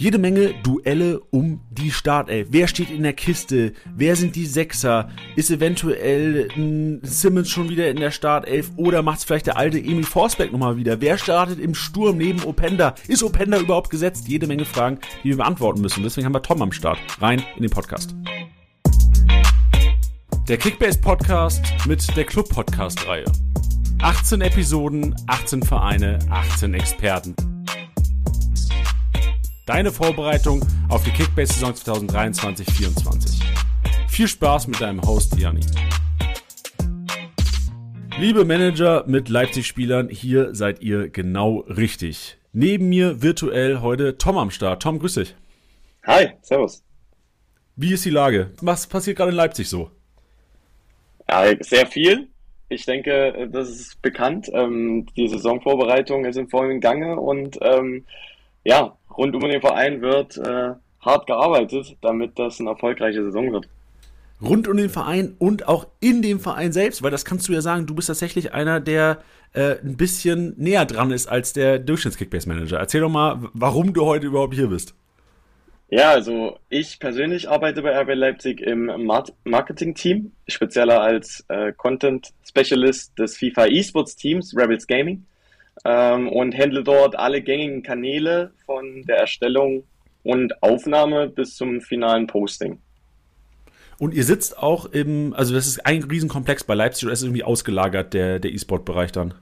Jede Menge Duelle um die Startelf. Wer steht in der Kiste? Wer sind die Sechser? Ist eventuell ein Simmons schon wieder in der Startelf? Oder macht es vielleicht der alte Emil Forsberg nochmal wieder? Wer startet im Sturm neben Openda? Ist Openda überhaupt gesetzt? Jede Menge Fragen, die wir beantworten müssen. Deswegen haben wir Tom am Start. Rein in den Podcast. Der Kickbase Podcast mit der Club Podcast Reihe. 18 Episoden, 18 Vereine, 18 Experten. Deine Vorbereitung auf die Kickbase-Saison 2023-24. Viel Spaß mit deinem Host Jani. Liebe Manager mit Leipzig-Spielern, hier seid ihr genau richtig. Neben mir virtuell heute Tom am Start. Tom, grüß dich. Hi, servus. Wie ist die Lage? Was passiert gerade in Leipzig so? Ja, sehr viel. Ich denke, das ist bekannt. Ähm, die Saisonvorbereitung ist im vollen Gange und ähm, ja, rund um den Verein wird äh, hart gearbeitet, damit das eine erfolgreiche Saison wird. Rund um den Verein und auch in dem Verein selbst, weil das kannst du ja sagen, du bist tatsächlich einer, der äh, ein bisschen näher dran ist als der Durchschnitts-Kickbase-Manager. Erzähl doch mal, warum du heute überhaupt hier bist. Ja, also ich persönlich arbeite bei RB Leipzig im Marketing-Team, spezieller als äh, Content Specialist des FIFA Esports Teams Rebels Gaming ähm, und handle dort alle gängigen Kanäle von der Erstellung und Aufnahme bis zum finalen Posting. Und ihr sitzt auch im, also das ist ein Riesenkomplex bei Leipzig oder ist es irgendwie ausgelagert, der, der E-Sport-Bereich dann?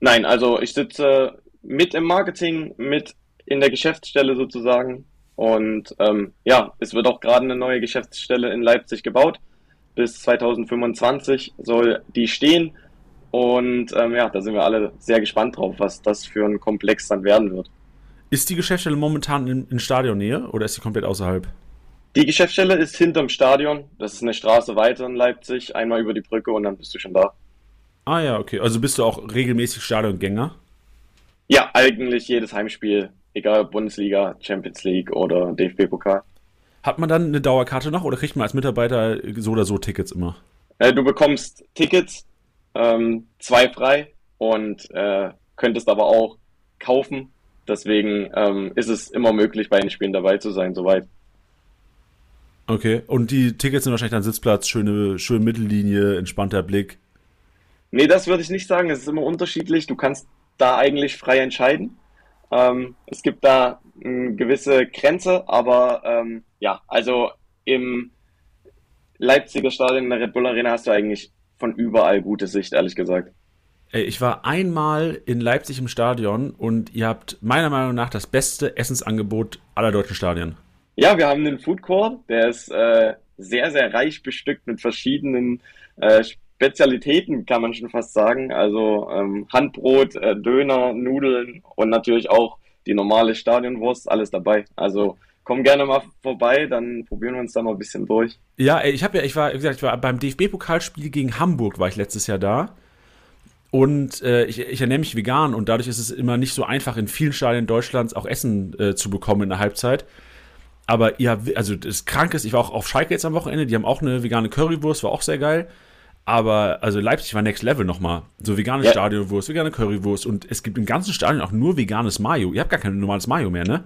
Nein, also ich sitze mit im Marketing, mit in der Geschäftsstelle sozusagen. Und ähm, ja, es wird auch gerade eine neue Geschäftsstelle in Leipzig gebaut. Bis 2025 soll die stehen. Und ähm, ja, da sind wir alle sehr gespannt drauf, was das für ein Komplex dann werden wird. Ist die Geschäftsstelle momentan in, in Stadionnähe oder ist sie komplett außerhalb? Die Geschäftsstelle ist hinterm Stadion. Das ist eine Straße weiter in Leipzig. Einmal über die Brücke und dann bist du schon da. Ah ja, okay. Also bist du auch regelmäßig Stadiongänger? Ja, eigentlich jedes Heimspiel. Egal ob Bundesliga, Champions League oder DFB-Pokal. Hat man dann eine Dauerkarte noch oder kriegt man als Mitarbeiter so oder so Tickets immer? Äh, du bekommst Tickets ähm, zwei frei und äh, könntest aber auch kaufen. Deswegen ähm, ist es immer möglich, bei den Spielen dabei zu sein, soweit. Okay, und die Tickets sind wahrscheinlich dann Sitzplatz, schöne, schöne Mittellinie, entspannter Blick. Nee, das würde ich nicht sagen. Es ist immer unterschiedlich. Du kannst da eigentlich frei entscheiden. Ähm, es gibt da eine gewisse Grenze, aber ähm, ja, also im Leipziger Stadion in der Red Bull Arena hast du eigentlich von überall gute Sicht, ehrlich gesagt. Ey, ich war einmal in Leipzig im Stadion und ihr habt meiner Meinung nach das beste Essensangebot aller deutschen Stadien. Ja, wir haben einen Food Court, der ist äh, sehr, sehr reich bestückt mit verschiedenen äh, Spezialitäten, kann man schon fast sagen. Also ähm, Handbrot, äh, Döner, Nudeln und natürlich auch die normale Stadionwurst, alles dabei. Also komm gerne mal vorbei, dann probieren wir uns da mal ein bisschen durch. Ja, ich habe ja, ich war, wie gesagt, ich war beim DFB-Pokalspiel gegen Hamburg, war ich letztes Jahr da. Und äh, ich, ich ernähre mich vegan und dadurch ist es immer nicht so einfach, in vielen Stadien Deutschlands auch Essen äh, zu bekommen in der Halbzeit. Aber ja, also das Kranke ist, ich war auch auf Schalke jetzt am Wochenende, die haben auch eine vegane Currywurst, war auch sehr geil. Aber also Leipzig war Next Level nochmal. So vegane ja. Stadionwurst, vegane Currywurst und es gibt im ganzen Stadion auch nur veganes Mayo. Ihr habt gar kein normales Mayo mehr, ne?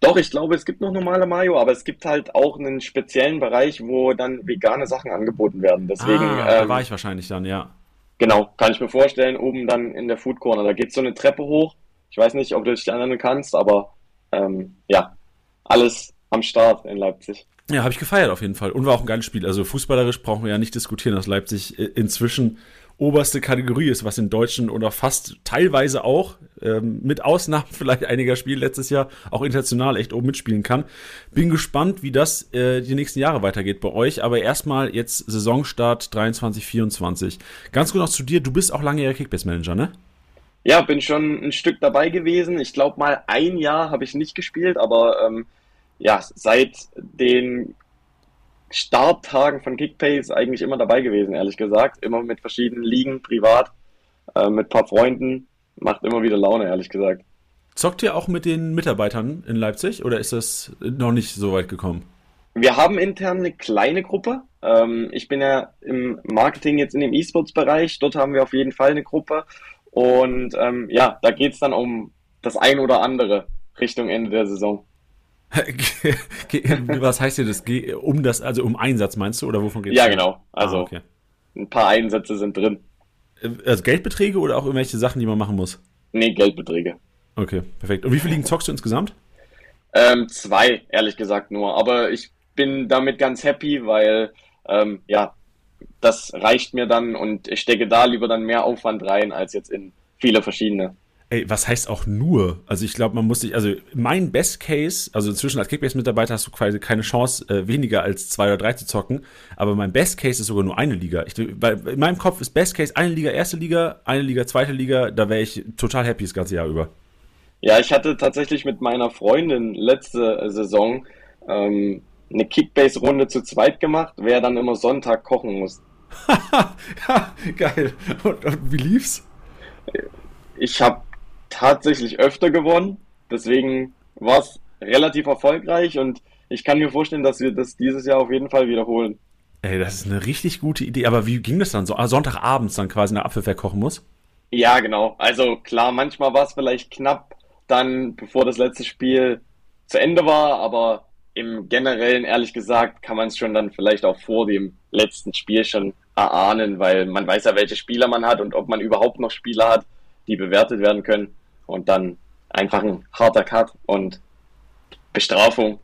Doch, ich glaube, es gibt noch normale Mayo, aber es gibt halt auch einen speziellen Bereich, wo dann vegane Sachen angeboten werden. Deswegen, ah, da ähm, war ich wahrscheinlich dann, ja. Genau, kann ich mir vorstellen, oben dann in der Food Corner. Da geht so eine Treppe hoch. Ich weiß nicht, ob du dich erinnern kannst, aber ähm, ja, alles am Start in Leipzig. Ja, habe ich gefeiert auf jeden Fall. Und war auch ein geiles Spiel. Also fußballerisch brauchen wir ja nicht diskutieren, dass Leipzig inzwischen oberste Kategorie ist, was in Deutschen oder fast teilweise auch, ähm, mit Ausnahmen vielleicht einiger Spiele letztes Jahr, auch international echt oben mitspielen kann. Bin gespannt, wie das äh, die nächsten Jahre weitergeht bei euch. Aber erstmal jetzt Saisonstart 23, 24. Ganz gut noch zu dir, du bist auch langjähriger Kickbase-Manager, ne? Ja, bin schon ein Stück dabei gewesen. Ich glaube mal ein Jahr habe ich nicht gespielt, aber ähm, ja, seit den Starttagen von Kickpace eigentlich immer dabei gewesen, ehrlich gesagt. Immer mit verschiedenen Ligen, privat, äh, mit ein paar Freunden. Macht immer wieder Laune, ehrlich gesagt. Zockt ihr auch mit den Mitarbeitern in Leipzig oder ist das noch nicht so weit gekommen? Wir haben intern eine kleine Gruppe. Ähm, ich bin ja im Marketing jetzt in dem E-Sports-Bereich. Dort haben wir auf jeden Fall eine Gruppe. Und ähm, ja, da geht es dann um das ein oder andere Richtung Ende der Saison. Was heißt hier das? Um das, also um Einsatz meinst du oder wovon geht es? Ja, genau. Also ah, okay. ein paar Einsätze sind drin. Äh, also Geldbeträge oder auch irgendwelche Sachen, die man machen muss? Nee, Geldbeträge. Okay, perfekt. Und wie viele Ligen zockst du insgesamt? Ähm, zwei, ehrlich gesagt nur. Aber ich bin damit ganz happy, weil ähm, ja, das reicht mir dann und ich stecke da lieber dann mehr Aufwand rein als jetzt in viele verschiedene. Ey, was heißt auch nur? Also ich glaube, man muss sich, also mein Best Case, also inzwischen als Kickbase-Mitarbeiter hast du quasi keine Chance, äh, weniger als zwei oder drei zu zocken, aber mein Best Case ist sogar nur eine Liga. Ich, weil in meinem Kopf ist Best Case eine Liga, erste Liga, eine Liga, zweite Liga, da wäre ich total happy das ganze Jahr über. Ja, ich hatte tatsächlich mit meiner Freundin letzte Saison ähm, eine Kickbase-Runde zu zweit gemacht, wer dann immer Sonntag kochen muss. geil. Und, und wie lief's? Ich habe tatsächlich öfter gewonnen. Deswegen war es relativ erfolgreich und ich kann mir vorstellen, dass wir das dieses Jahr auf jeden Fall wiederholen. Ey, das ist eine richtig gute Idee. Aber wie ging das dann so? Ah, Sonntagabends dann quasi eine Apfelfett kochen muss? Ja, genau. Also klar, manchmal war es vielleicht knapp dann, bevor das letzte Spiel zu Ende war, aber im Generellen, ehrlich gesagt, kann man es schon dann vielleicht auch vor dem letzten Spiel schon erahnen, weil man weiß ja, welche Spieler man hat und ob man überhaupt noch Spieler hat, die bewertet werden können. Und dann einfach ein harter Cut und Bestrafung,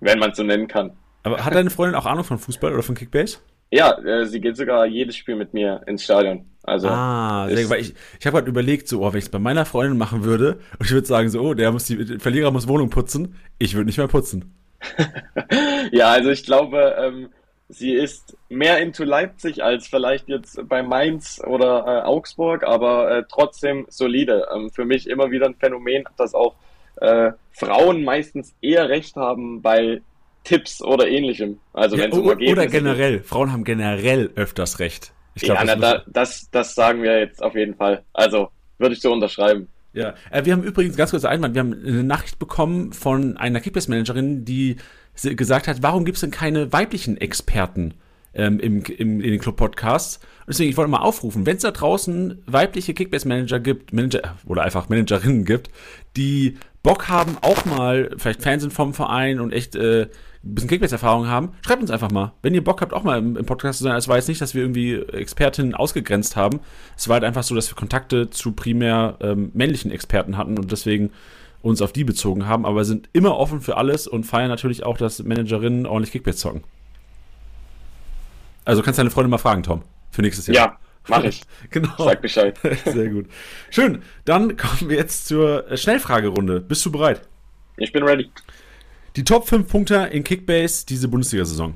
wenn man es so nennen kann. Aber hat deine Freundin auch Ahnung von Fußball oder von Kickbase? Ja, äh, sie geht sogar jedes Spiel mit mir ins Stadion. Also ah, gut, weil ich, ich habe halt überlegt, so, oh, wenn ich es bei meiner Freundin machen würde, und ich würde sagen, so, oh, der muss die der Verlierer muss Wohnung putzen, ich würde nicht mehr putzen. ja, also ich glaube, ähm, sie ist mehr into Leipzig als vielleicht jetzt bei Mainz oder äh, Augsburg, aber äh, trotzdem solide. Ähm, für mich immer wieder ein Phänomen, dass auch äh, Frauen meistens eher recht haben bei Tipps oder ähnlichem. Also ja, um oder generell, geht. Frauen haben generell öfters recht. Ich glaub, ja, das, na, da, das, das sagen wir jetzt auf jeden Fall. Also würde ich so unterschreiben. Ja, äh, wir haben übrigens ganz kurz Einwand, wir haben eine Nachricht bekommen von einer Kickbase-Managerin, die gesagt hat, warum gibt es denn keine weiblichen Experten ähm, im, im, in den Club-Podcasts? Deswegen, ich wollte mal aufrufen, wenn es da draußen weibliche Kickbase-Manager gibt, Manager oder einfach Managerinnen gibt, die Bock haben, auch mal vielleicht Fans sind vom Verein und echt äh, ein bisschen Kickbase-Erfahrung haben, schreibt uns einfach mal. Wenn ihr Bock habt, auch mal im, im Podcast zu sein. Es war jetzt nicht, dass wir irgendwie Expertinnen ausgegrenzt haben. Es war halt einfach so, dass wir Kontakte zu primär ähm, männlichen Experten hatten und deswegen uns auf die bezogen haben. Aber sind immer offen für alles und feiern natürlich auch, dass Managerinnen ordentlich Kickbase zocken. Also kannst du deine Freundin mal fragen, Tom, für nächstes Jahr. Ja, mach ich. genau. Sag Bescheid. Sehr gut. Schön. Dann kommen wir jetzt zur Schnellfragerunde. Bist du bereit? Ich bin ready. Die Top 5 Punkte in Kickbase diese Bundesliga-Saison.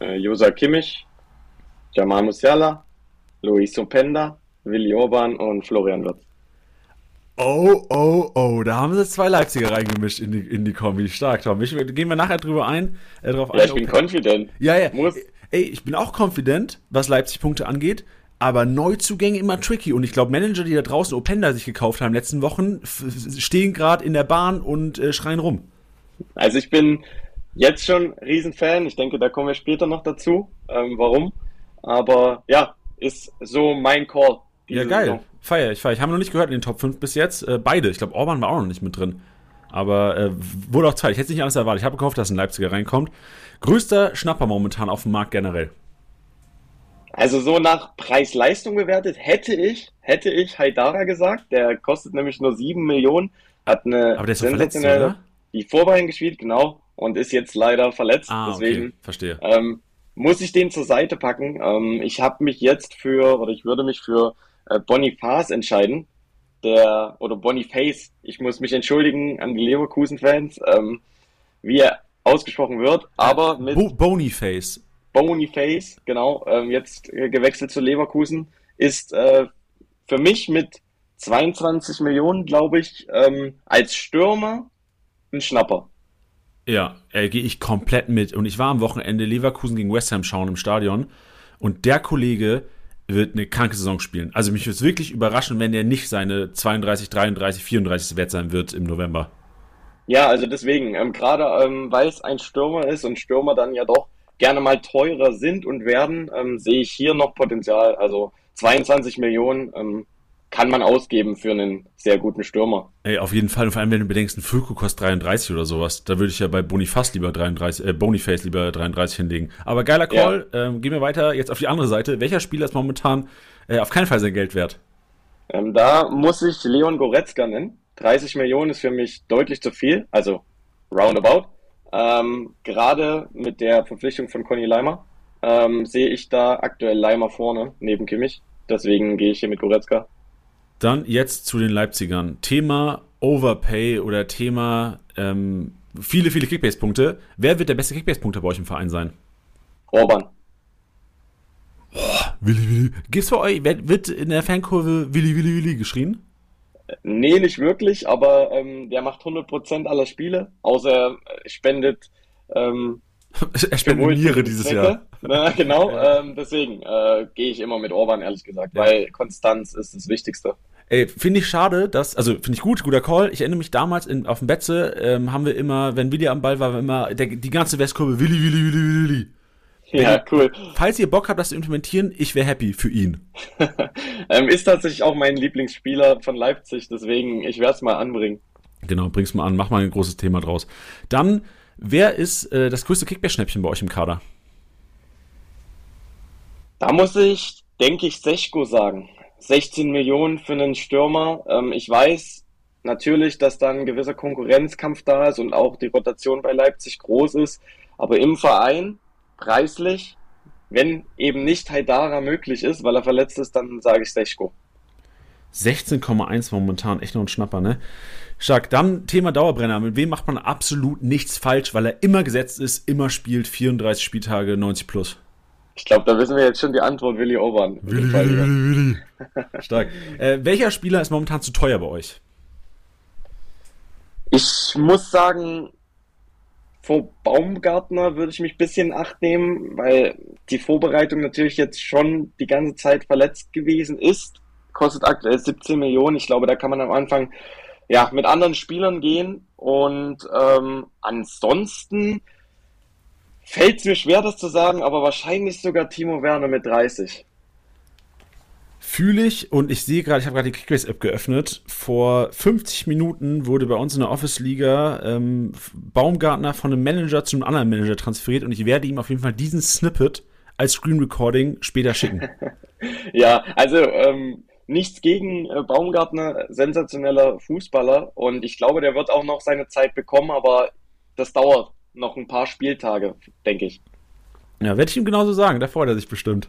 Äh, Josa Kimmich, Jamal Musiala, Luis Openda, Willi Orban und Florian Wirtz. Oh, oh, oh, da haben sie zwei Leipziger reingemischt in die, in die Kombi. Stark, Tom. Ich, gehen wir nachher drüber ein. Äh, drauf ja, ein, ich bin confident. Ja, ja. Muss. Ey, ich bin auch confident, was Leipzig-Punkte angeht. Aber Neuzugänge immer tricky. Und ich glaube, Manager, die da draußen Openda sich gekauft haben in den letzten Wochen, stehen gerade in der Bahn und äh, schreien rum. Also ich bin jetzt schon Riesenfan. Ich denke, da kommen wir später noch dazu, ähm, warum. Aber ja, ist so mein Call. Ja, geil. Saison. Feier ich, feier ich. Haben noch nicht gehört in den Top 5 bis jetzt. Äh, beide. Ich glaube, Orban war auch noch nicht mit drin. Aber äh, wurde auch Zeit. Ich hätte nicht alles erwartet. Ich habe gehofft, dass ein Leipziger reinkommt. Größter Schnapper momentan auf dem Markt generell. Also so nach Preis-Leistung bewertet hätte ich, hätte ich Haidara gesagt. Der kostet nämlich nur 7 Millionen. Hat eine Aber der ist sensationelle, verletzt, die Vorbein gespielt, genau, und ist jetzt leider verletzt. Ah, Deswegen okay. verstehe. Ähm, muss ich den zur Seite packen. Ähm, ich habe mich jetzt für, oder ich würde mich für äh, Boniface entscheiden. Der, oder Boniface, ich muss mich entschuldigen an die Leverkusen-Fans, ähm, wie er ausgesprochen wird, aber mit. Bo Boniface. Boniface, genau, ähm, jetzt äh, gewechselt zu Leverkusen, ist äh, für mich mit 22 Millionen, glaube ich, ähm, als Stürmer ein Schnapper. Ja, äh, gehe ich komplett mit. Und ich war am Wochenende Leverkusen gegen West Ham schauen im Stadion. Und der Kollege wird eine kranke Saison spielen. Also mich würde es wirklich überraschen, wenn er nicht seine 32, 33, 34 wert sein wird im November. Ja, also deswegen, ähm, gerade ähm, weil es ein Stürmer ist und Stürmer dann ja doch gerne mal teurer sind und werden, ähm, sehe ich hier noch Potenzial. Also 22 Millionen, ähm, kann man ausgeben für einen sehr guten Stürmer. Ey, auf jeden Fall. Und vor allem, wenn du bedenkst, ein Füllko kostet 33 oder sowas, da würde ich ja bei Boniface lieber 33, äh, Boniface lieber 33 hinlegen. Aber geiler Call. Ja. Ähm, gehen wir weiter jetzt auf die andere Seite. Welcher Spieler ist momentan äh, auf keinen Fall sein Geld wert? Ähm, da muss ich Leon Goretzka nennen. 30 Millionen ist für mich deutlich zu viel, also roundabout. Ähm, gerade mit der Verpflichtung von Conny Leimer ähm, sehe ich da aktuell Leimer vorne neben Kimmich. Deswegen gehe ich hier mit Goretzka. Dann jetzt zu den Leipzigern. Thema Overpay oder Thema ähm, viele, viele Kickbase-Punkte. Wer wird der beste Kickbase-Punkte bei euch im Verein sein? Orban. Boah, Willi, Willi. Gibt's bei euch, wird in der Fankurve Willi, Willi, Willi geschrien? Nee, nicht wirklich, aber ähm, der macht 100% aller Spiele, außer er spendet. Ähm, er spendet Niere dieses Jahr. Na, genau, ähm, deswegen äh, gehe ich immer mit Orban, ehrlich gesagt, ja. weil Konstanz ist das Wichtigste. Ey, finde ich schade, dass, also finde ich gut, guter Call. Ich erinnere mich damals in, auf dem Betze, ähm, haben wir immer, wenn Willi am Ball war, war immer der, die ganze Westkurve, Willi, Willi, Willi, Willi. Ja, cool. Falls ihr Bock habt, das zu implementieren, ich wäre happy für ihn. ähm, ist tatsächlich auch mein Lieblingsspieler von Leipzig, deswegen ich werde es mal anbringen. Genau, bring's mal an, mach mal ein großes Thema draus. Dann, wer ist äh, das größte Kickback-Schnäppchen bei euch im Kader? Da muss ich, denke ich, Sechko sagen. 16 Millionen für einen Stürmer. Ähm, ich weiß natürlich, dass da ein gewisser Konkurrenzkampf da ist und auch die Rotation bei Leipzig groß ist. Aber im Verein preislich, wenn eben nicht Haidara möglich ist, weil er verletzt ist, dann sage ich Sechko. 16,1 momentan, echt noch ein Schnapper, ne? Stark. Dann Thema Dauerbrenner. Mit wem macht man absolut nichts falsch, weil er immer gesetzt ist, immer spielt, 34 Spieltage, 90 plus? Ich glaube, da wissen wir jetzt schon die Antwort, Willi Obern. Willi, Willi, Willi, Willi. Stark. Äh, welcher Spieler ist momentan zu teuer bei euch? Ich muss sagen, vor Baumgartner würde ich mich ein bisschen acht nehmen, weil die Vorbereitung natürlich jetzt schon die ganze Zeit verletzt gewesen ist. Kostet aktuell 17 Millionen. Ich glaube, da kann man am Anfang ja mit anderen Spielern gehen. Und ähm, ansonsten fällt es mir schwer, das zu sagen, aber wahrscheinlich sogar Timo Werner mit 30. Fühle ich und ich sehe gerade, ich habe gerade die Kickbase-App geöffnet. Vor 50 Minuten wurde bei uns in der Office-Liga ähm, Baumgartner von einem Manager zu einem anderen Manager transferiert und ich werde ihm auf jeden Fall diesen Snippet als Screen Recording später schicken. ja, also ähm, nichts gegen äh, Baumgartner, sensationeller Fußballer und ich glaube, der wird auch noch seine Zeit bekommen, aber das dauert noch ein paar Spieltage, denke ich. Ja, werde ich ihm genauso sagen, da freut er sich bestimmt.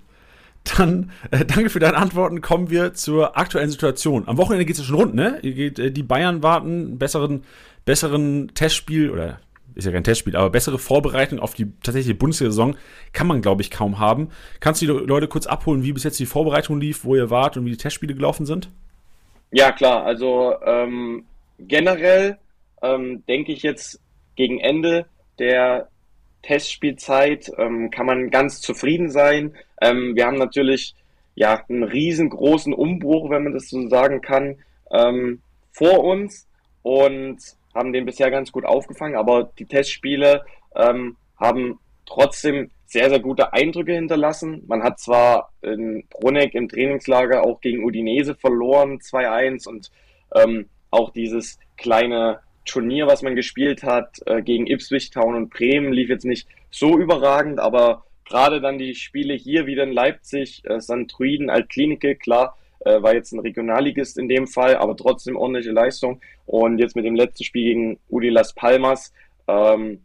Dann äh, danke für deine Antworten. Kommen wir zur aktuellen Situation. Am Wochenende geht es ja schon rund, ne? Äh, die Bayern warten besseren, besseren Testspiel oder ist ja kein Testspiel, aber bessere Vorbereitung auf die tatsächliche Bundesliga-Saison kann man, glaube ich, kaum haben. Kannst du die Leute kurz abholen, wie bis jetzt die Vorbereitung lief, wo ihr wart und wie die Testspiele gelaufen sind? Ja, klar. Also ähm, generell ähm, denke ich jetzt gegen Ende der Testspielzeit ähm, kann man ganz zufrieden sein. Ähm, wir haben natürlich ja einen riesengroßen Umbruch, wenn man das so sagen kann, ähm, vor uns und haben den bisher ganz gut aufgefangen. Aber die Testspiele ähm, haben trotzdem sehr, sehr gute Eindrücke hinterlassen. Man hat zwar in Bruneck im Trainingslager auch gegen Udinese verloren, 2-1 und ähm, auch dieses kleine Turnier, was man gespielt hat, äh, gegen Ipswich Town und Bremen, lief jetzt nicht so überragend, aber gerade dann die Spiele hier wieder in Leipzig, äh, St. Altklinike, klar, äh, war jetzt ein Regionalligist in dem Fall, aber trotzdem ordentliche Leistung. Und jetzt mit dem letzten Spiel gegen Udi Las Palmas ähm,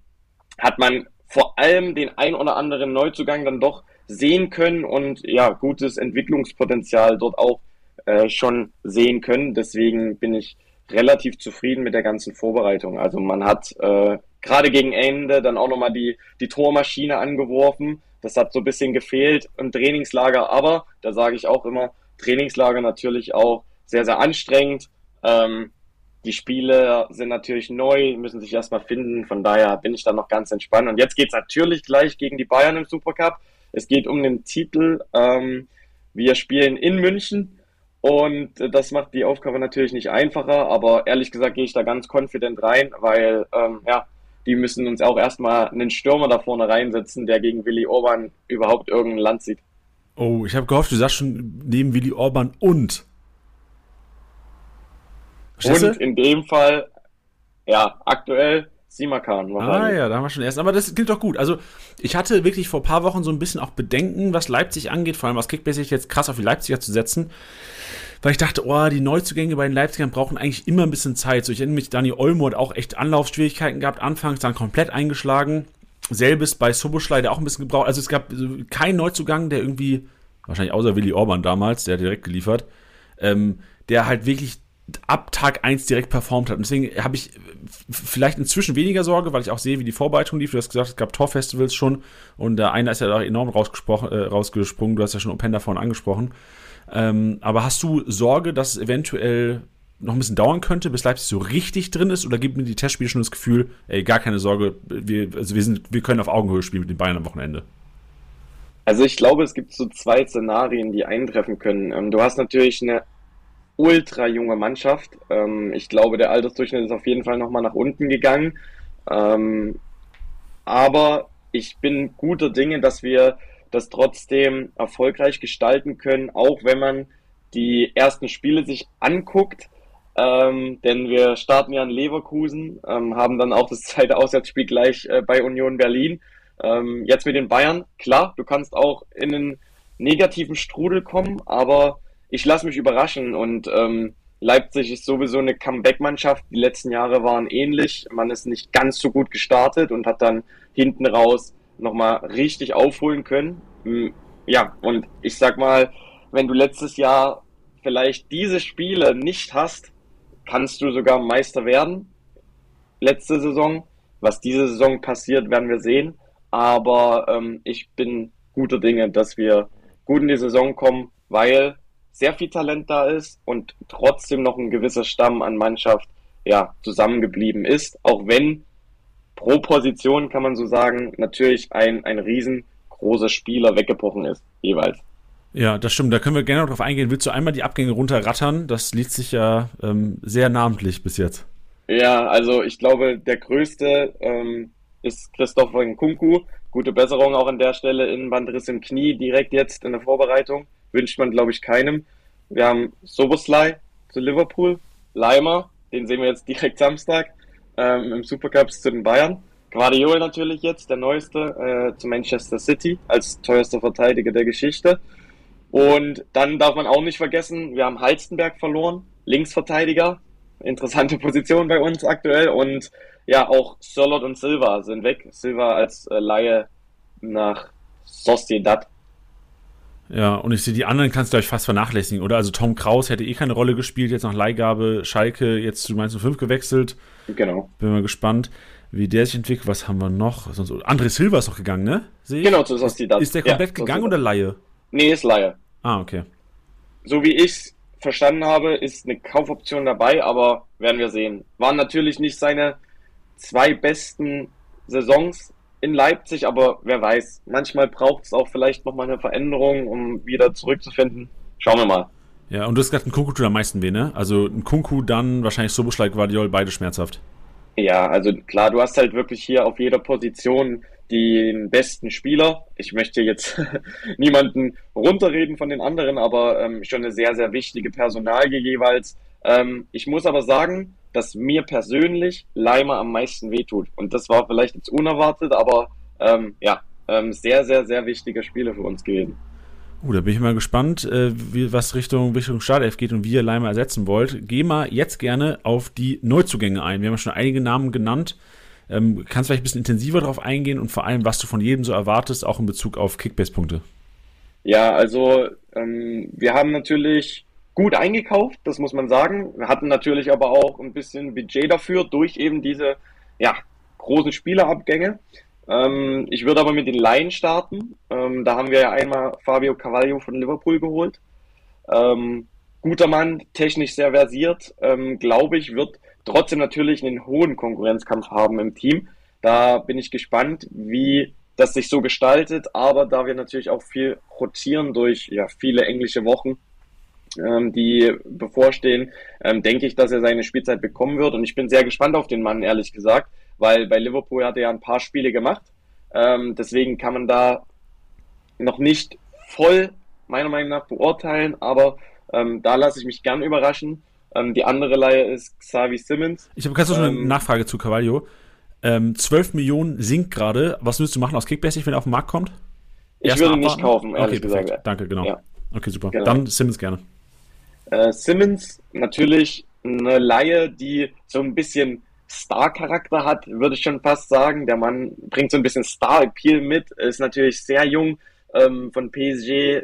hat man vor allem den ein oder anderen Neuzugang dann doch sehen können und ja, gutes Entwicklungspotenzial dort auch äh, schon sehen können. Deswegen bin ich relativ zufrieden mit der ganzen Vorbereitung. Also man hat äh, gerade gegen Ende dann auch nochmal die, die Tormaschine angeworfen. Das hat so ein bisschen gefehlt im Trainingslager, aber da sage ich auch immer, Trainingslager natürlich auch sehr, sehr anstrengend. Ähm, die Spiele sind natürlich neu, müssen sich erstmal finden. Von daher bin ich dann noch ganz entspannt. Und jetzt geht es natürlich gleich gegen die Bayern im Supercup. Es geht um den Titel. Ähm, wir spielen in München und das macht die Aufgabe natürlich nicht einfacher, aber ehrlich gesagt gehe ich da ganz confident rein, weil ähm, ja, die müssen uns auch erstmal einen Stürmer da vorne reinsetzen, der gegen Willi Orban überhaupt irgendein Land sieht. Oh, ich habe gehofft, du sagst schon neben Willi Orban und. Und in dem Fall, ja, aktuell Simakan. Ah ja, da haben wir schon erst. Aber das klingt doch gut. Also ich hatte wirklich vor ein paar Wochen so ein bisschen auch Bedenken, was Leipzig angeht, vor allem was Kickbase jetzt krass auf die Leipziger zu setzen. Weil ich dachte, oh, die Neuzugänge bei den Leipzigern brauchen eigentlich immer ein bisschen Zeit. So, ich erinnere mich, Dani Olmo hat auch echt Anlaufschwierigkeiten gehabt, anfangs dann komplett eingeschlagen. Selbes bei Soboschlei, der auch ein bisschen gebraucht. Also es gab keinen Neuzugang, der irgendwie, wahrscheinlich außer Willi Orban damals, der hat direkt geliefert, ähm, der halt wirklich ab Tag 1 direkt performt hat. Und deswegen habe ich vielleicht inzwischen weniger Sorge, weil ich auch sehe, wie die Vorbereitung lief. Du hast gesagt, es gab Torfestivals schon und der eine ist ja da enorm rausgesprochen, äh, rausgesprungen. Du hast ja schon Openda vorhin angesprochen. Ähm, aber hast du Sorge, dass es eventuell noch ein bisschen dauern könnte, bis Leipzig so richtig drin ist? Oder gibt mir die Testspiele schon das Gefühl, ey, gar keine Sorge, wir, also wir, sind, wir können auf Augenhöhe spielen mit den Bayern am Wochenende? Also ich glaube, es gibt so zwei Szenarien, die eintreffen können. Ähm, du hast natürlich eine ultra junge Mannschaft. Ähm, ich glaube, der Altersdurchschnitt ist auf jeden Fall nochmal nach unten gegangen. Ähm, aber ich bin guter Dinge, dass wir das trotzdem erfolgreich gestalten können, auch wenn man die ersten Spiele sich anguckt. Ähm, denn wir starten ja in Leverkusen, ähm, haben dann auch das zweite Auswärtsspiel gleich äh, bei Union Berlin. Ähm, jetzt mit den Bayern, klar, du kannst auch in einen negativen Strudel kommen, aber ich lasse mich überraschen und ähm, Leipzig ist sowieso eine Comeback-Mannschaft. Die letzten Jahre waren ähnlich. Man ist nicht ganz so gut gestartet und hat dann hinten raus nochmal richtig aufholen können. Hm, ja, und ich sag mal, wenn du letztes Jahr vielleicht diese Spiele nicht hast, kannst du sogar Meister werden. Letzte Saison. Was diese Saison passiert, werden wir sehen. Aber ähm, ich bin guter Dinge, dass wir gut in die Saison kommen, weil sehr viel Talent da ist und trotzdem noch ein gewisser Stamm an Mannschaft ja, zusammengeblieben ist, auch wenn pro Position, kann man so sagen, natürlich ein, ein riesengroßer Spieler weggebrochen ist, jeweils. Ja, das stimmt. Da können wir gerne noch drauf eingehen. Willst du einmal die Abgänge runterrattern? Das liest sich ja ähm, sehr namentlich bis jetzt. Ja, also ich glaube, der größte ähm, ist Christopher Nkunku. Gute Besserung auch an der Stelle. Innenbandriss im Knie direkt jetzt in der Vorbereitung wünscht man, glaube ich, keinem. Wir haben Soboslai zu Liverpool, Leimer, den sehen wir jetzt direkt Samstag ähm, im Supercup zu den Bayern. Guardiol natürlich jetzt, der neueste, äh, zu Manchester City als teuerster Verteidiger der Geschichte. Und dann darf man auch nicht vergessen, wir haben Halstenberg verloren, Linksverteidiger, interessante Position bei uns aktuell. Und ja, auch Sörlot und Silva sind weg. Silva als äh, Laie nach Sociedad ja, und ich sehe, die anderen kannst du euch fast vernachlässigen, oder? Also Tom Kraus hätte eh keine Rolle gespielt, jetzt nach Leihgabe Schalke, jetzt zu Mainz 05 gewechselt. Genau. Bin mal gespannt, wie der sich entwickelt. Was haben wir noch? Sonst, André Silva ist doch gegangen, ne? Sehe genau, zu Sociedad. Ist der komplett ja, gegangen oder Laie? Nee, ist Laie. Ah, okay. So wie ich verstanden habe, ist eine Kaufoption dabei, aber werden wir sehen. Waren natürlich nicht seine zwei besten Saisons in Leipzig, aber wer weiß, manchmal braucht es auch vielleicht nochmal eine Veränderung, um wieder zurückzufinden. Schauen wir mal. Ja, und du hast gerade einen Kunku tut am meisten weh, ne? Also ein Kunku, dann wahrscheinlich Soboschlei, Guardiol, beide schmerzhaft. Ja, also klar, du hast halt wirklich hier auf jeder Position den besten Spieler. Ich möchte jetzt niemanden runterreden von den anderen, aber ähm, schon eine sehr, sehr wichtige Personalie jeweils. Ähm, ich muss aber sagen, dass mir persönlich Leimer am meisten wehtut. Und das war vielleicht jetzt unerwartet, aber ähm, ja, ähm, sehr, sehr, sehr wichtige Spiele für uns gewesen. Uh, da bin ich mal gespannt, äh, wie, was Richtung, Richtung Startelf geht und wie ihr Leimer ersetzen wollt. Geh mal jetzt gerne auf die Neuzugänge ein. Wir haben schon einige Namen genannt. Ähm, kannst vielleicht ein bisschen intensiver darauf eingehen und vor allem, was du von jedem so erwartest, auch in Bezug auf Kickbase-Punkte? Ja, also ähm, wir haben natürlich gut eingekauft, das muss man sagen. Wir hatten natürlich aber auch ein bisschen Budget dafür durch eben diese ja, großen Spielerabgänge. Ähm, ich würde aber mit den Laien starten. Ähm, da haben wir ja einmal Fabio Cavaglio von Liverpool geholt. Ähm, guter Mann, technisch sehr versiert, ähm, glaube ich, wird trotzdem natürlich einen hohen Konkurrenzkampf haben im Team. Da bin ich gespannt, wie das sich so gestaltet, aber da wir natürlich auch viel rotieren durch ja, viele englische Wochen, ähm, die bevorstehen, ähm, denke ich, dass er seine Spielzeit bekommen wird. Und ich bin sehr gespannt auf den Mann, ehrlich gesagt, weil bei Liverpool hat er ja ein paar Spiele gemacht. Ähm, deswegen kann man da noch nicht voll, meiner Meinung nach, beurteilen, aber ähm, da lasse ich mich gern überraschen. Ähm, die andere Leihe ist Xavi Simmons. Ich habe ganz ähm, eine Nachfrage zu Carvalho. Ähm, 12 Millionen sinkt gerade. Was würdest du machen aus Kickbasic, wenn er auf den Markt kommt? Ich Erst würde nicht kaufen, ehrlich okay, gesagt. Perfekt. Danke, genau. Ja. Okay, super. Genau. Dann Simmons gerne. Äh, Simmons natürlich eine Laie, die so ein bisschen Star-Charakter hat, würde ich schon fast sagen. Der Mann bringt so ein bisschen Star-Appeal mit, ist natürlich sehr jung, ähm, von PSG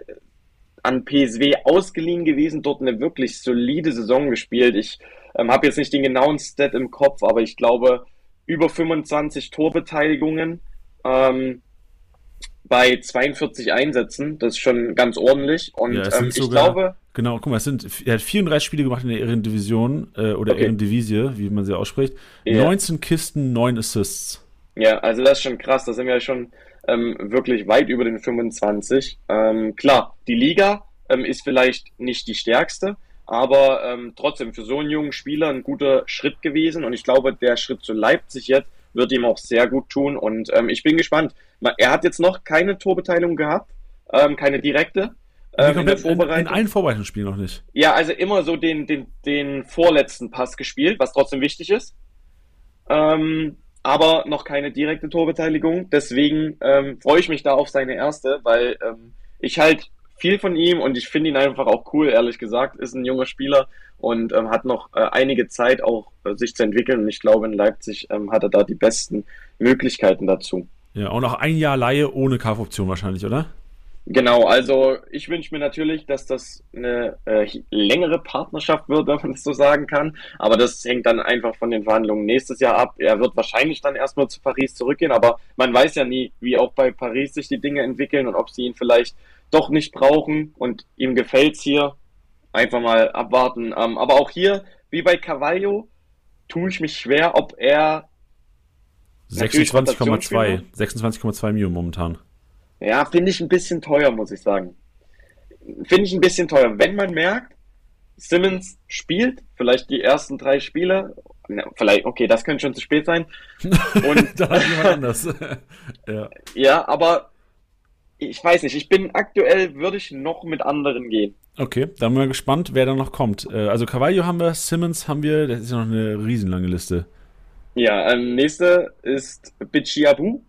an PSW ausgeliehen gewesen, dort eine wirklich solide Saison gespielt. Ich ähm, habe jetzt nicht den genauen Stat im Kopf, aber ich glaube über 25 Torbeteiligungen ähm, bei 42 Einsätzen. Das ist schon ganz ordentlich. Und ja, ähm, ich sogar, glaube. Genau, guck mal, es sind, er hat 34 Spiele gemacht in der Ehrendivision äh, oder okay. Ehrendivisie, wie man sie ausspricht. Ja. 19 Kisten, 9 Assists. Ja, also das ist schon krass. Da sind wir ja schon ähm, wirklich weit über den 25. Ähm, klar, die Liga ähm, ist vielleicht nicht die stärkste, aber ähm, trotzdem für so einen jungen Spieler ein guter Schritt gewesen. Und ich glaube, der Schritt zu Leipzig jetzt wird ihm auch sehr gut tun. Und ähm, ich bin gespannt. Er hat jetzt noch keine Torbeteiligung gehabt, ähm, keine direkte. Ähm, in, der Vorbereitung. In, in allen Vorbereitungsspielen noch nicht. Ja, also immer so den, den, den vorletzten Pass gespielt, was trotzdem wichtig ist. Ähm, aber noch keine direkte Torbeteiligung. Deswegen ähm, freue ich mich da auf seine erste, weil ähm, ich halt viel von ihm und ich finde ihn einfach auch cool, ehrlich gesagt. Ist ein junger Spieler und ähm, hat noch äh, einige Zeit auch äh, sich zu entwickeln. Und ich glaube, in Leipzig ähm, hat er da die besten Möglichkeiten dazu. Ja, und auch ein Jahr Laie ohne Kaufoption wahrscheinlich, oder? Genau, also ich wünsche mir natürlich, dass das eine äh, längere Partnerschaft wird, wenn man das so sagen kann. Aber das hängt dann einfach von den Verhandlungen nächstes Jahr ab. Er wird wahrscheinlich dann erstmal zu Paris zurückgehen, aber man weiß ja nie, wie auch bei Paris sich die Dinge entwickeln und ob sie ihn vielleicht doch nicht brauchen und ihm gefällt's hier. Einfach mal abwarten. Ähm, aber auch hier, wie bei Carvalho, tue ich mich schwer, ob er 26,2 26,2 Millionen momentan. Ja, finde ich ein bisschen teuer, muss ich sagen. Finde ich ein bisschen teuer. Wenn man merkt, Simmons spielt, vielleicht die ersten drei Spiele, vielleicht, okay, das könnte schon zu spät sein. Und da hat jemand anders. ja. ja, aber ich weiß nicht, ich bin aktuell, würde ich noch mit anderen gehen. Okay, dann sind wir gespannt, wer da noch kommt. Äh, also Carvalho haben wir, Simmons haben wir, das ist ja noch eine riesenlange Liste. Ja, ähm, nächste ist Bichiabu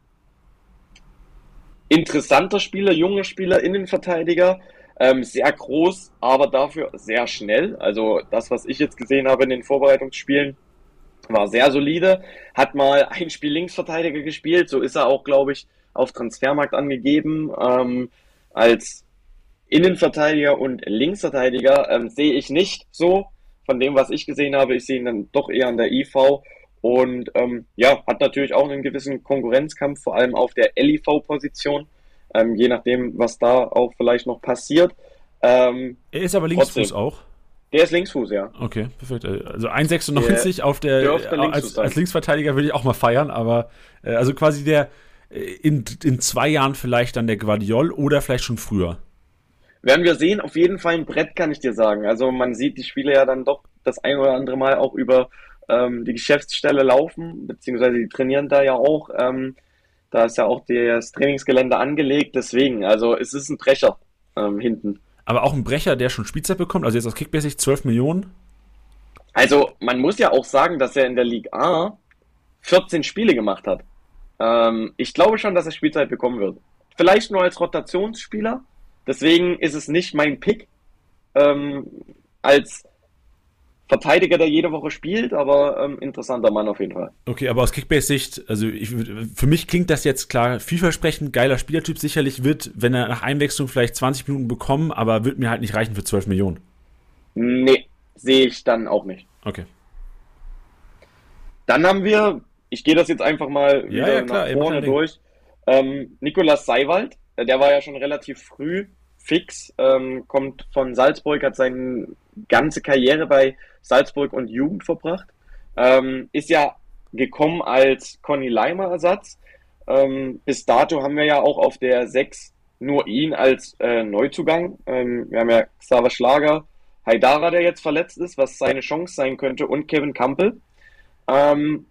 interessanter Spieler, junger Spieler, Innenverteidiger, ähm, sehr groß, aber dafür sehr schnell. Also das, was ich jetzt gesehen habe in den Vorbereitungsspielen, war sehr solide. Hat mal ein Spiel Linksverteidiger gespielt, so ist er auch, glaube ich, auf Transfermarkt angegeben. Ähm, als Innenverteidiger und Linksverteidiger ähm, sehe ich nicht so. Von dem, was ich gesehen habe, ich sehe ihn dann doch eher an der IV. Und ähm, ja, hat natürlich auch einen gewissen Konkurrenzkampf, vor allem auf der LIV-Position, ähm, je nachdem, was da auch vielleicht noch passiert. Ähm, er ist aber Linksfuß auch. Der ist Linksfuß, ja. Okay, perfekt. Also 1,96 der auf der als, als, Linksverteidiger würde ich auch mal feiern, aber äh, also quasi der äh, in, in zwei Jahren vielleicht dann der Guardiol oder vielleicht schon früher. Werden wir sehen, auf jeden Fall ein Brett, kann ich dir sagen. Also man sieht die Spiele ja dann doch das ein oder andere Mal auch über ähm, die Geschäftsstelle laufen, beziehungsweise die trainieren da ja auch. Ähm, da ist ja auch das Trainingsgelände angelegt, deswegen, also es ist ein Brecher ähm, hinten. Aber auch ein Brecher, der schon Spielzeit bekommt, also jetzt aus Kickbasic 12 Millionen? Also man muss ja auch sagen, dass er in der Liga A 14 Spiele gemacht hat. Ähm, ich glaube schon, dass er Spielzeit bekommen wird. Vielleicht nur als Rotationsspieler, deswegen ist es nicht mein Pick. Ähm, als Verteidiger, der jede Woche spielt, aber ähm, interessanter Mann auf jeden Fall. Okay, aber aus Kickbase-Sicht, also ich, für mich klingt das jetzt klar vielversprechend, geiler Spielertyp sicherlich wird, wenn er nach Einwechslung vielleicht 20 Minuten bekommen, aber wird mir halt nicht reichen für 12 Millionen. Nee, sehe ich dann auch nicht. Okay. Dann haben wir, ich gehe das jetzt einfach mal wieder ja, ja, klar, nach vorne durch, ähm, Nikolas Seiwald, der war ja schon relativ früh fix, ähm, kommt von Salzburg, hat seine ganze Karriere bei Salzburg und Jugend verbracht. Ähm, ist ja gekommen als Conny Leimer Ersatz. Ähm, bis dato haben wir ja auch auf der 6 nur ihn als äh, Neuzugang. Ähm, wir haben ja Xaver Schlager, Haidara, der jetzt verletzt ist, was seine Chance sein könnte, und Kevin Campbell. Ähm,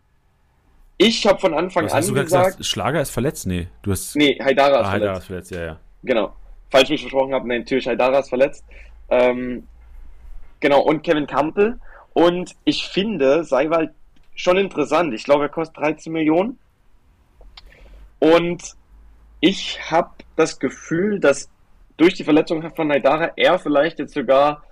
ich habe von Anfang was an hast du gesagt, gesagt, Schlager ist verletzt? Nee, du hast. Nee, Haidara ist ah, verletzt. Haidara ist verletzt, ja, ja. Genau. Falls ich mich versprochen habe, nein, natürlich Haidara ist verletzt. Ähm, Genau, und Kevin Campbell. Und ich finde Seiwald schon interessant. Ich glaube, er kostet 13 Millionen. Und ich habe das Gefühl, dass durch die Verletzung von Haidara er vielleicht jetzt sogar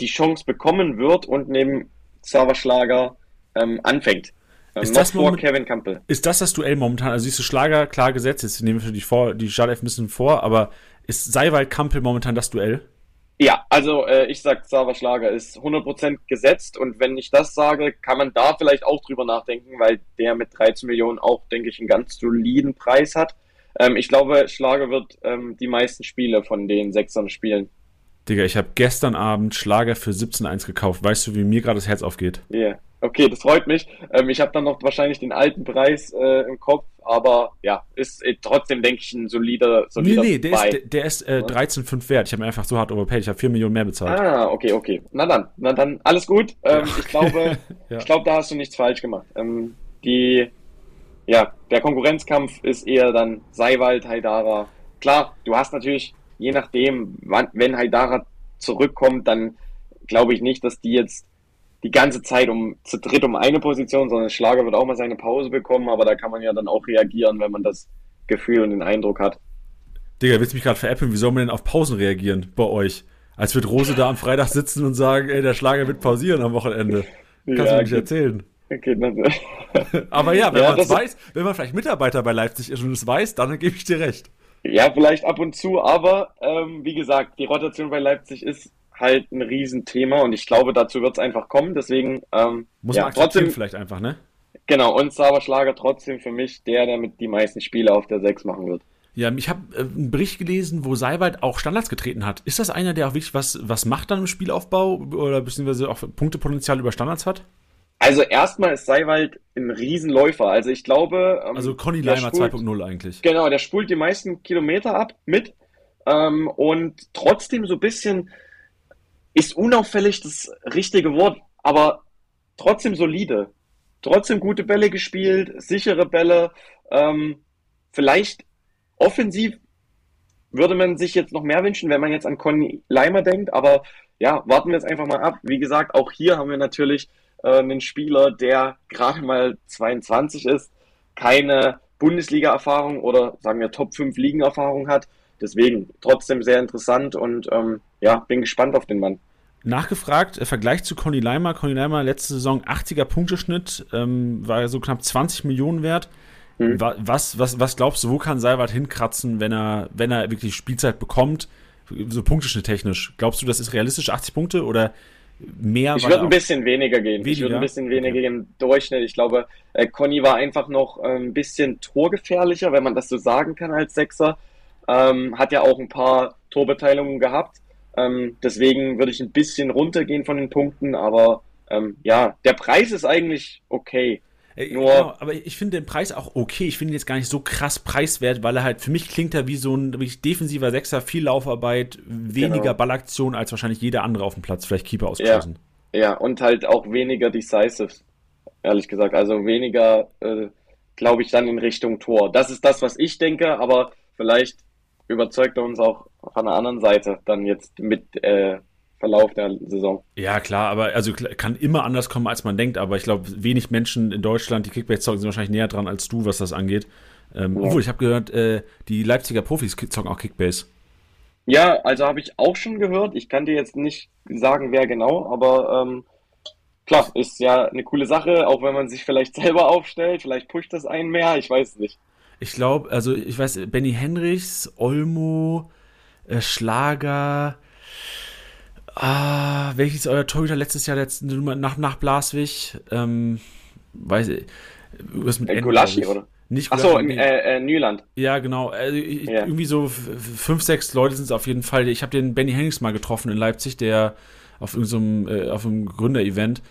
die Chance bekommen wird und neben Xaver Schlager ähm, anfängt. Ähm, ist das vor Kevin Campbell. Ist das das Duell momentan? Also siehst du Schlager klar gesetzt, jetzt nehmen wir die, vor, die Startelf ein bisschen vor, aber ist Seiwald Campbell momentan das Duell? Ja, also äh, ich sag, Xaver Schlager ist 100% gesetzt und wenn ich das sage, kann man da vielleicht auch drüber nachdenken, weil der mit 13 Millionen auch, denke ich, einen ganz soliden Preis hat. Ähm, ich glaube, Schlager wird ähm, die meisten Spiele von den Sechsern spielen. Digga, ich habe gestern Abend Schlager für 17,1 gekauft. Weißt du, wie mir gerade das Herz aufgeht? Ja, yeah. Okay, das freut mich. Ähm, ich habe dann noch wahrscheinlich den alten Preis äh, im Kopf, aber ja, ist äh, trotzdem, denke ich, ein solider, solider Nee, nee, der Buy. ist, der ist äh, 13,5 wert. Ich habe mir einfach so hart overpaid. Ich habe 4 Millionen mehr bezahlt. Ah, okay, okay. Na dann, na dann, alles gut. Ähm, ja. Ich glaube, ja. ich glaube, da hast du nichts falsch gemacht. Ähm, die ja, der Konkurrenzkampf ist eher dann Seiwald, Haidara. Klar, du hast natürlich, je nachdem, wann, wenn Haidara zurückkommt, dann glaube ich nicht, dass die jetzt die ganze Zeit um zu dritt um eine Position, sondern Schlager wird auch mal seine Pause bekommen, aber da kann man ja dann auch reagieren, wenn man das Gefühl und den Eindruck hat. Digga, willst du mich gerade veräppeln? Wie soll man denn auf Pausen reagieren bei euch? Als wird Rose da am Freitag sitzen und sagen, ey, der Schlager wird pausieren am Wochenende. Kannst ja, du mir nicht erzählen. Okay, Aber ja, wenn ja, man es weiß, wenn man vielleicht Mitarbeiter bei Leipzig ist und es weiß, dann gebe ich dir recht. Ja, vielleicht ab und zu, aber ähm, wie gesagt, die Rotation bei Leipzig ist halt ein Riesenthema und ich glaube, dazu wird es einfach kommen. Deswegen ähm, muss man ja, trotzdem vielleicht einfach, ne? Genau, und Sava Schlager trotzdem für mich der, der mit die meisten Spiele auf der 6 machen wird. Ja, ich habe äh, einen Bericht gelesen, wo Seiwald auch Standards getreten hat. Ist das einer, der auch wirklich was, was macht dann im Spielaufbau oder beziehungsweise auch Punktepotenzial über Standards hat? Also erstmal ist Seiwald ein Riesenläufer. Also ich glaube. Ähm, also Conny Leimer 2.0 eigentlich. Genau, der spult die meisten Kilometer ab mit. Ähm, und trotzdem so ein bisschen ist unauffällig das richtige Wort, aber trotzdem solide. Trotzdem gute Bälle gespielt, sichere Bälle. Ähm, vielleicht offensiv würde man sich jetzt noch mehr wünschen, wenn man jetzt an Conny Leimer denkt, aber ja, warten wir jetzt einfach mal ab. Wie gesagt, auch hier haben wir natürlich äh, einen Spieler, der gerade mal 22 ist, keine Bundesliga-Erfahrung oder sagen wir Top 5 Ligen-Erfahrung hat. Deswegen trotzdem sehr interessant und ähm, ja, bin gespannt auf den Mann. Nachgefragt, äh, Vergleich zu Conny Leimer. Conny Leimer letzte Saison 80er Punkteschnitt, ähm, war so knapp 20 Millionen wert. Mhm. Was, was, was glaubst du, wo kann Seibert hinkratzen, wenn er, wenn er wirklich Spielzeit bekommt? So Punkteschnitt technisch. Glaubst du, das ist realistisch, 80 Punkte? Oder mehr. Ich würde ein bisschen weniger gehen. Weniger? Ich würde ein bisschen weniger okay. gehen. Durchschnitt. Ich glaube, äh, Conny war einfach noch äh, ein bisschen torgefährlicher, wenn man das so sagen kann als Sechser. Ähm, hat ja auch ein paar Torbeteiligungen gehabt. Ähm, deswegen würde ich ein bisschen runtergehen von den Punkten, aber ähm, ja, der Preis ist eigentlich okay. Äh, Nur, genau, aber ich finde den Preis auch okay. Ich finde ihn jetzt gar nicht so krass preiswert, weil er halt, für mich klingt er wie so ein wirklich defensiver Sechser, viel Laufarbeit, weniger genau. Ballaktion als wahrscheinlich jeder andere auf dem Platz, vielleicht Keeper ausgeschlossen. Ja, ja, und halt auch weniger decisive, ehrlich gesagt. Also weniger, äh, glaube ich, dann in Richtung Tor. Das ist das, was ich denke, aber vielleicht überzeugt er uns auch von der anderen Seite dann jetzt mit äh, Verlauf der Saison. Ja, klar, aber also kann immer anders kommen, als man denkt, aber ich glaube, wenig Menschen in Deutschland, die Kickbase zocken, sind wahrscheinlich näher dran als du, was das angeht. Ähm, ja. Obwohl, ich habe gehört, äh, die Leipziger Profis zocken auch Kickbase. Ja, also habe ich auch schon gehört. Ich kann dir jetzt nicht sagen, wer genau, aber ähm, klar, ist ja eine coole Sache, auch wenn man sich vielleicht selber aufstellt. Vielleicht pusht das einen mehr, ich weiß nicht. Ich glaube, also ich weiß, Benny Henrichs, Olmo, äh, Schlager, Ah, welches euer Torhüter letztes Jahr letzten, nach, nach Blaswig? Ähm, weiß ich. Was mit äh, Gulaschi, oder? Nicht Achso, äh, äh, Nyland. Ja, genau. Also, ja. Irgendwie so fünf, sechs Leute sind es auf jeden Fall. Ich habe den Benny Hennings mal getroffen in Leipzig, der auf irgendeinem, äh, auf einem Gründer-Event.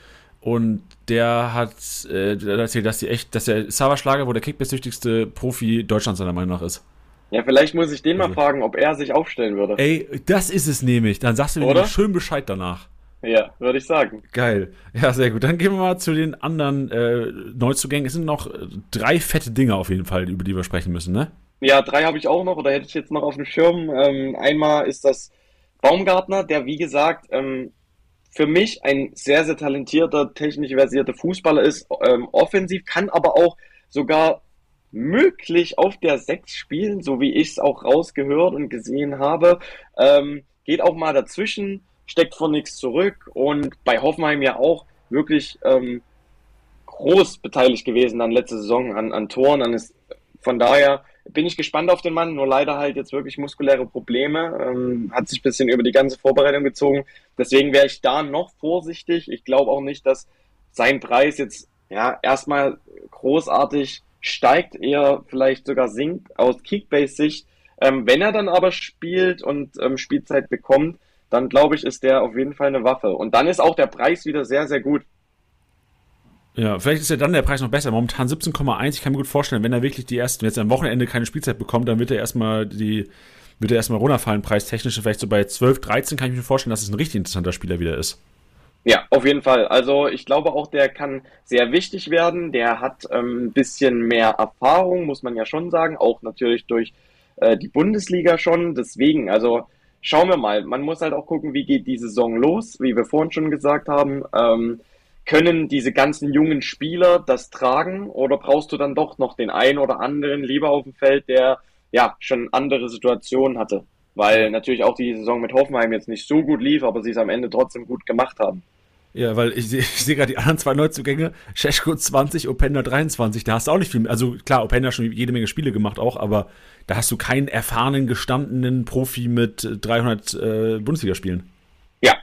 Und der hat äh, erzählt, dass die echt, dass der Sava Schlager wohl der kickbase Profi Deutschlands seiner Meinung nach ist. Ja, vielleicht muss ich den mal also. fragen, ob er sich aufstellen würde. Ey, das ist es nämlich. Dann sagst du mir schön Bescheid danach. Ja, würde ich sagen. Geil. Ja, sehr gut. Dann gehen wir mal zu den anderen äh, Neuzugängen. Es sind noch äh, drei fette Dinge auf jeden Fall, über die wir sprechen müssen, ne? Ja, drei habe ich auch noch oder hätte ich jetzt noch auf dem Schirm. Ähm, einmal ist das Baumgartner, der wie gesagt ähm, für mich ein sehr, sehr talentierter, technisch versierter Fußballer ist, ähm, offensiv, kann aber auch sogar möglich auf der 6 spielen, so wie ich es auch rausgehört und gesehen habe. Ähm, geht auch mal dazwischen, steckt vor nichts zurück und bei Hoffenheim ja auch wirklich ähm, groß beteiligt gewesen dann letzte Saison an, an Toren. Dann ist, von daher bin ich gespannt auf den Mann, nur leider halt jetzt wirklich muskuläre Probleme. Ähm, hat sich ein bisschen über die ganze Vorbereitung gezogen. Deswegen wäre ich da noch vorsichtig. Ich glaube auch nicht, dass sein Preis jetzt ja erstmal großartig steigt, eher vielleicht sogar sinkt aus Kickbase-Sicht. Ähm, wenn er dann aber spielt und ähm, Spielzeit bekommt, dann glaube ich, ist der auf jeden Fall eine Waffe. Und dann ist auch der Preis wieder sehr, sehr gut. Ja, vielleicht ist ja dann der Preis noch besser. Momentan 17,1. Ich kann mir gut vorstellen, wenn er wirklich die ersten, jetzt am Wochenende keine Spielzeit bekommt, dann wird er erstmal die, wird er erstmal runterfallen, preistechnisch. Vielleicht so bei 12, 13 kann ich mir vorstellen, dass es ein richtig interessanter Spieler wieder ist. Ja, auf jeden Fall. Also ich glaube auch, der kann sehr wichtig werden. Der hat ähm, ein bisschen mehr Erfahrung, muss man ja schon sagen, auch natürlich durch äh, die Bundesliga schon. Deswegen, also schauen wir mal. Man muss halt auch gucken, wie geht die Saison los, wie wir vorhin schon gesagt haben. Ähm, können diese ganzen jungen Spieler das tragen oder brauchst du dann doch noch den einen oder anderen lieber auf dem Feld, der ja schon andere Situationen hatte? Weil natürlich auch die Saison mit Hoffenheim jetzt nicht so gut lief, aber sie es am Ende trotzdem gut gemacht haben. Ja, weil ich, ich sehe gerade die anderen zwei Neuzugänge, Scheschko 20, Openda 23, da hast du auch nicht viel mehr. Also klar, Openda schon jede Menge Spiele gemacht auch, aber da hast du keinen erfahrenen, gestandenen Profi mit 300 äh, Bundesligaspielen. Ja,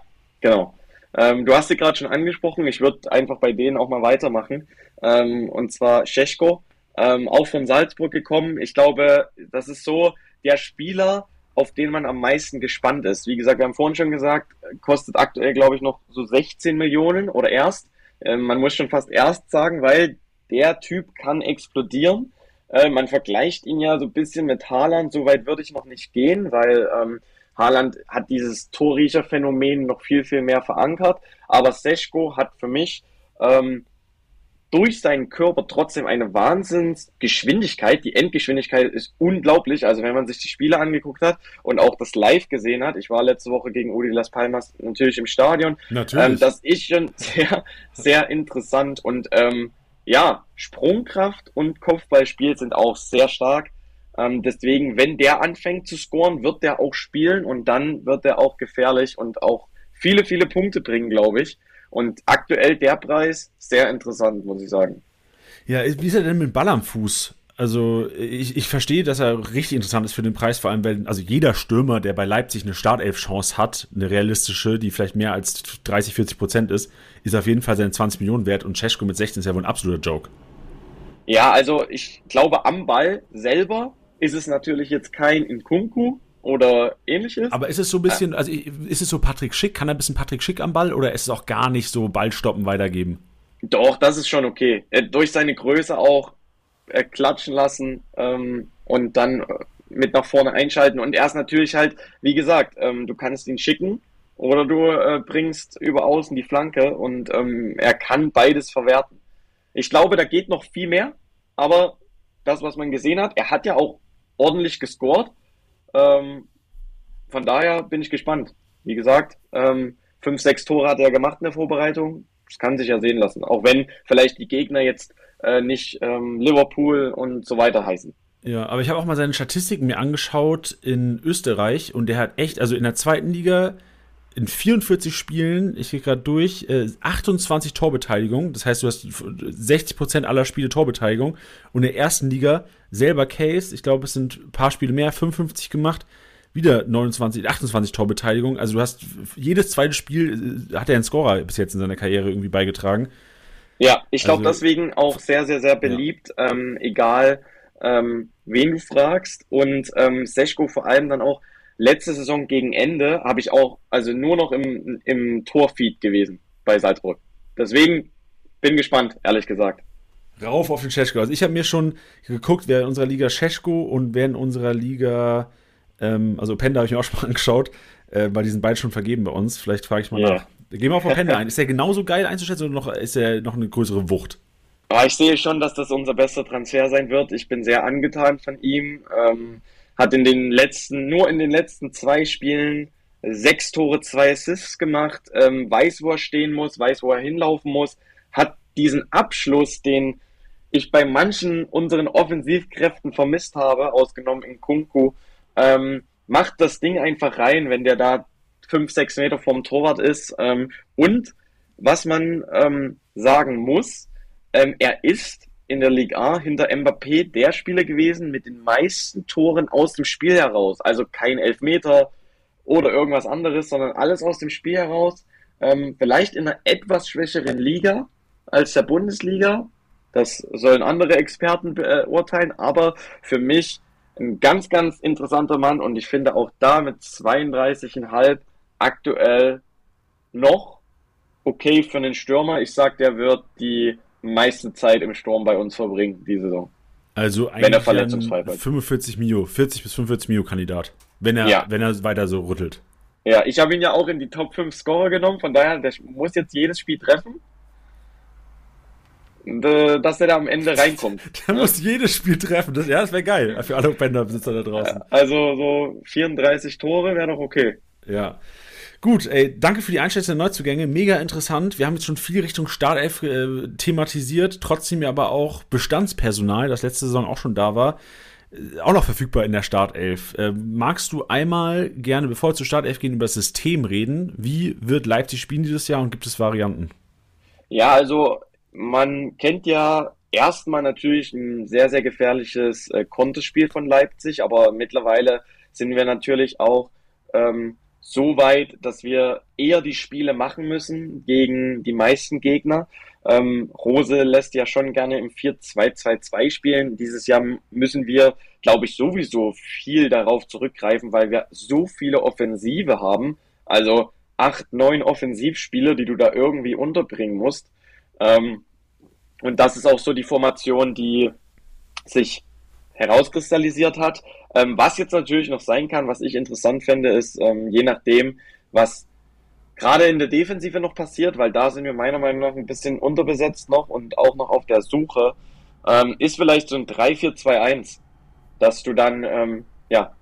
genau. Ähm, du hast sie gerade schon angesprochen. Ich würde einfach bei denen auch mal weitermachen. Ähm, und zwar Scheschko, ähm, auch von Salzburg gekommen. Ich glaube, das ist so der Spieler, auf den man am meisten gespannt ist. Wie gesagt, wir haben vorhin schon gesagt, kostet aktuell, glaube ich, noch so 16 Millionen oder erst. Ähm, man muss schon fast erst sagen, weil der Typ kann explodieren. Äh, man vergleicht ihn ja so ein bisschen mit Haaland. So weit würde ich noch nicht gehen, weil ähm, Haaland hat dieses Torriecher-Phänomen noch viel, viel mehr verankert. Aber Seschko hat für mich ähm, durch seinen Körper trotzdem eine Wahnsinnsgeschwindigkeit. Die Endgeschwindigkeit ist unglaublich. Also wenn man sich die Spiele angeguckt hat und auch das live gesehen hat, ich war letzte Woche gegen Udi Las Palmas natürlich im Stadion. Natürlich. Ähm, das ist schon sehr, sehr interessant und ähm, ja, Sprungkraft und Kopfballspiel sind auch sehr stark. Ähm, deswegen, wenn der anfängt zu scoren, wird der auch spielen und dann wird er auch gefährlich und auch viele, viele Punkte bringen, glaube ich. Und aktuell der Preis sehr interessant, muss ich sagen. Ja, wie ist er denn mit Ball am Fuß? Also ich, ich verstehe, dass er richtig interessant ist für den Preis, vor allem weil also jeder Stürmer, der bei Leipzig eine Startelf-Chance hat, eine realistische, die vielleicht mehr als 30, 40 Prozent ist, ist auf jeden Fall seine 20 Millionen wert und Cesko mit 16 ist ja wohl ein absoluter Joke. Ja, also ich glaube am Ball selber ist es natürlich jetzt kein Inkunku oder ähnliches. Aber ist es so ein bisschen, also ist es so Patrick Schick? Kann er ein bisschen Patrick Schick am Ball oder ist es auch gar nicht so Ballstoppen weitergeben? Doch, das ist schon okay. Durch seine Größe auch äh, klatschen lassen ähm, und dann äh, mit nach vorne einschalten. Und er ist natürlich halt, wie gesagt, ähm, du kannst ihn schicken oder du äh, bringst über außen die Flanke und ähm, er kann beides verwerten. Ich glaube, da geht noch viel mehr, aber das, was man gesehen hat, er hat ja auch ordentlich gescored. Ähm, von daher bin ich gespannt. Wie gesagt, ähm, fünf, sechs Tore hat er gemacht in der Vorbereitung. Das kann sich ja sehen lassen. Auch wenn vielleicht die Gegner jetzt äh, nicht ähm, Liverpool und so weiter heißen. Ja, aber ich habe auch mal seine Statistiken mir angeschaut in Österreich und der hat echt, also in der zweiten Liga in 44 Spielen, ich gehe gerade durch, äh, 28 Torbeteiligung. Das heißt, du hast 60% aller Spiele Torbeteiligung. Und in der ersten Liga selber Case, ich glaube, es sind ein paar Spiele mehr, 55 gemacht. Wieder 29, 28 Torbeteiligung. Also du hast jedes zweite Spiel äh, hat er einen Scorer bis jetzt in seiner Karriere irgendwie beigetragen. Ja, ich glaube also, deswegen auch sehr, sehr, sehr beliebt, ja. ähm, egal ähm, wen du fragst. Und ähm, Seschko vor allem dann auch letzte Saison gegen Ende habe ich auch, also nur noch im, im Torfeed gewesen bei Salzburg. Deswegen bin gespannt, ehrlich gesagt. Rauf auf den Scheschko. Also ich habe mir schon geguckt, wer in unserer Liga Scheschko und wer in unserer Liga, ähm, also Penda habe ich mir auch schon mal angeschaut, äh, weil die sind beide schon vergeben bei uns. Vielleicht frage ich mal yeah. nach. Gehen wir auf Penda ein. Ist der genauso geil einzuschätzen oder noch, ist er noch eine größere Wucht? Ja, ich sehe schon, dass das unser bester Transfer sein wird. Ich bin sehr angetan von ihm. Ähm, hat in den letzten, nur in den letzten zwei Spielen sechs Tore, zwei Assists gemacht, ähm, weiß, wo er stehen muss, weiß, wo er hinlaufen muss, hat diesen Abschluss, den ich bei manchen unseren Offensivkräften vermisst habe, ausgenommen in Kunku, ähm, macht das Ding einfach rein, wenn der da fünf, sechs Meter vom Torwart ist. Ähm, und was man ähm, sagen muss, ähm, er ist in der Liga A hinter Mbappé der Spieler gewesen mit den meisten Toren aus dem Spiel heraus. Also kein Elfmeter oder irgendwas anderes, sondern alles aus dem Spiel heraus. Ähm, vielleicht in einer etwas schwächeren Liga als der Bundesliga. Das sollen andere Experten beurteilen, aber für mich ein ganz, ganz interessanter Mann und ich finde auch da mit 32,5 aktuell noch okay für einen Stürmer. Ich sag, der wird die meiste Zeit im Sturm bei uns verbringen, die Saison. Also eigentlich wenn er verletzungsfrei wird. 45 Mio, 40 bis 45 Mio Kandidat, wenn er, ja. wenn er weiter so rüttelt. Ja, ich habe ihn ja auch in die Top 5 Scorer genommen, von daher, der muss jetzt jedes Spiel treffen. Äh, dass er da am Ende reinkommt. Der ja. muss jedes Spiel treffen. Das, ja, das wäre geil für alle Bänder-Besitzer da draußen. Also so 34 Tore wäre doch okay. Ja. Gut, ey, danke für die Einschätzung der Neuzugänge. Mega interessant. Wir haben jetzt schon viel Richtung Startelf äh, thematisiert, trotzdem ja aber auch Bestandspersonal, das letzte Saison auch schon da war, äh, auch noch verfügbar in der Startelf. Äh, magst du einmal gerne, bevor wir zur Startelf gehen, über das System reden? Wie wird Leipzig spielen dieses Jahr und gibt es Varianten? Ja, also man kennt ja erstmal natürlich ein sehr, sehr gefährliches äh, Konterspiel von Leipzig, aber mittlerweile sind wir natürlich auch ähm, so weit, dass wir eher die Spiele machen müssen gegen die meisten Gegner. Ähm, Rose lässt ja schon gerne im 4-2-2-2 spielen. Dieses Jahr müssen wir, glaube ich, sowieso viel darauf zurückgreifen, weil wir so viele Offensive haben. Also acht, neun Offensivspieler, die du da irgendwie unterbringen musst. Ähm, und das ist auch so die Formation, die sich herauskristallisiert hat. Ähm, was jetzt natürlich noch sein kann, was ich interessant fände, ist, ähm, je nachdem, was gerade in der Defensive noch passiert, weil da sind wir meiner Meinung nach ein bisschen unterbesetzt noch und auch noch auf der Suche, ähm, ist vielleicht so ein 3-4-2-1, dass du dann, ähm, ja,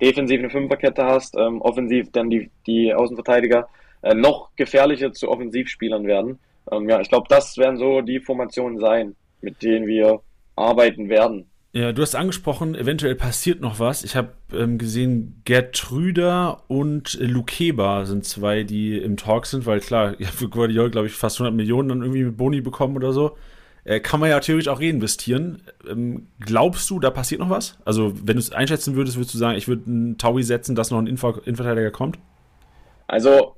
defensiv eine Fünferkette hast, ähm, offensiv dann die, die Außenverteidiger äh, noch gefährlicher zu Offensivspielern werden. Ähm, ja, ich glaube, das werden so die Formationen sein, mit denen wir arbeiten werden. Ja, du hast angesprochen, eventuell passiert noch was. Ich habe ähm, gesehen, Gertrüder und Lukeba sind zwei, die im Talk sind, weil klar, ja, für Guardiola, glaube ich, fast 100 Millionen dann irgendwie mit Boni bekommen oder so. Äh, kann man ja theoretisch auch reinvestieren. Ähm, glaubst du, da passiert noch was? Also, wenn du es einschätzen würdest, würdest du sagen, ich würde einen Taui setzen, dass noch ein Inver Innenverteidiger kommt? Also,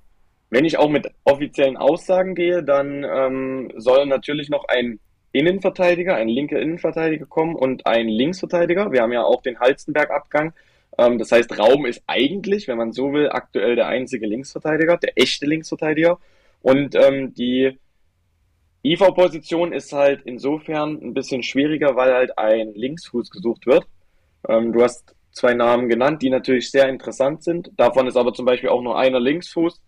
wenn ich auch mit offiziellen Aussagen gehe, dann ähm, soll natürlich noch ein Innenverteidiger, ein linker Innenverteidiger kommen und ein Linksverteidiger. Wir haben ja auch den Halstenberg-Abgang. Ähm, das heißt, Raum ist eigentlich, wenn man so will, aktuell der einzige Linksverteidiger, der echte Linksverteidiger. Und ähm, die IV-Position ist halt insofern ein bisschen schwieriger, weil halt ein Linksfuß gesucht wird. Ähm, du hast zwei Namen genannt, die natürlich sehr interessant sind. Davon ist aber zum Beispiel auch nur einer Linksfuß.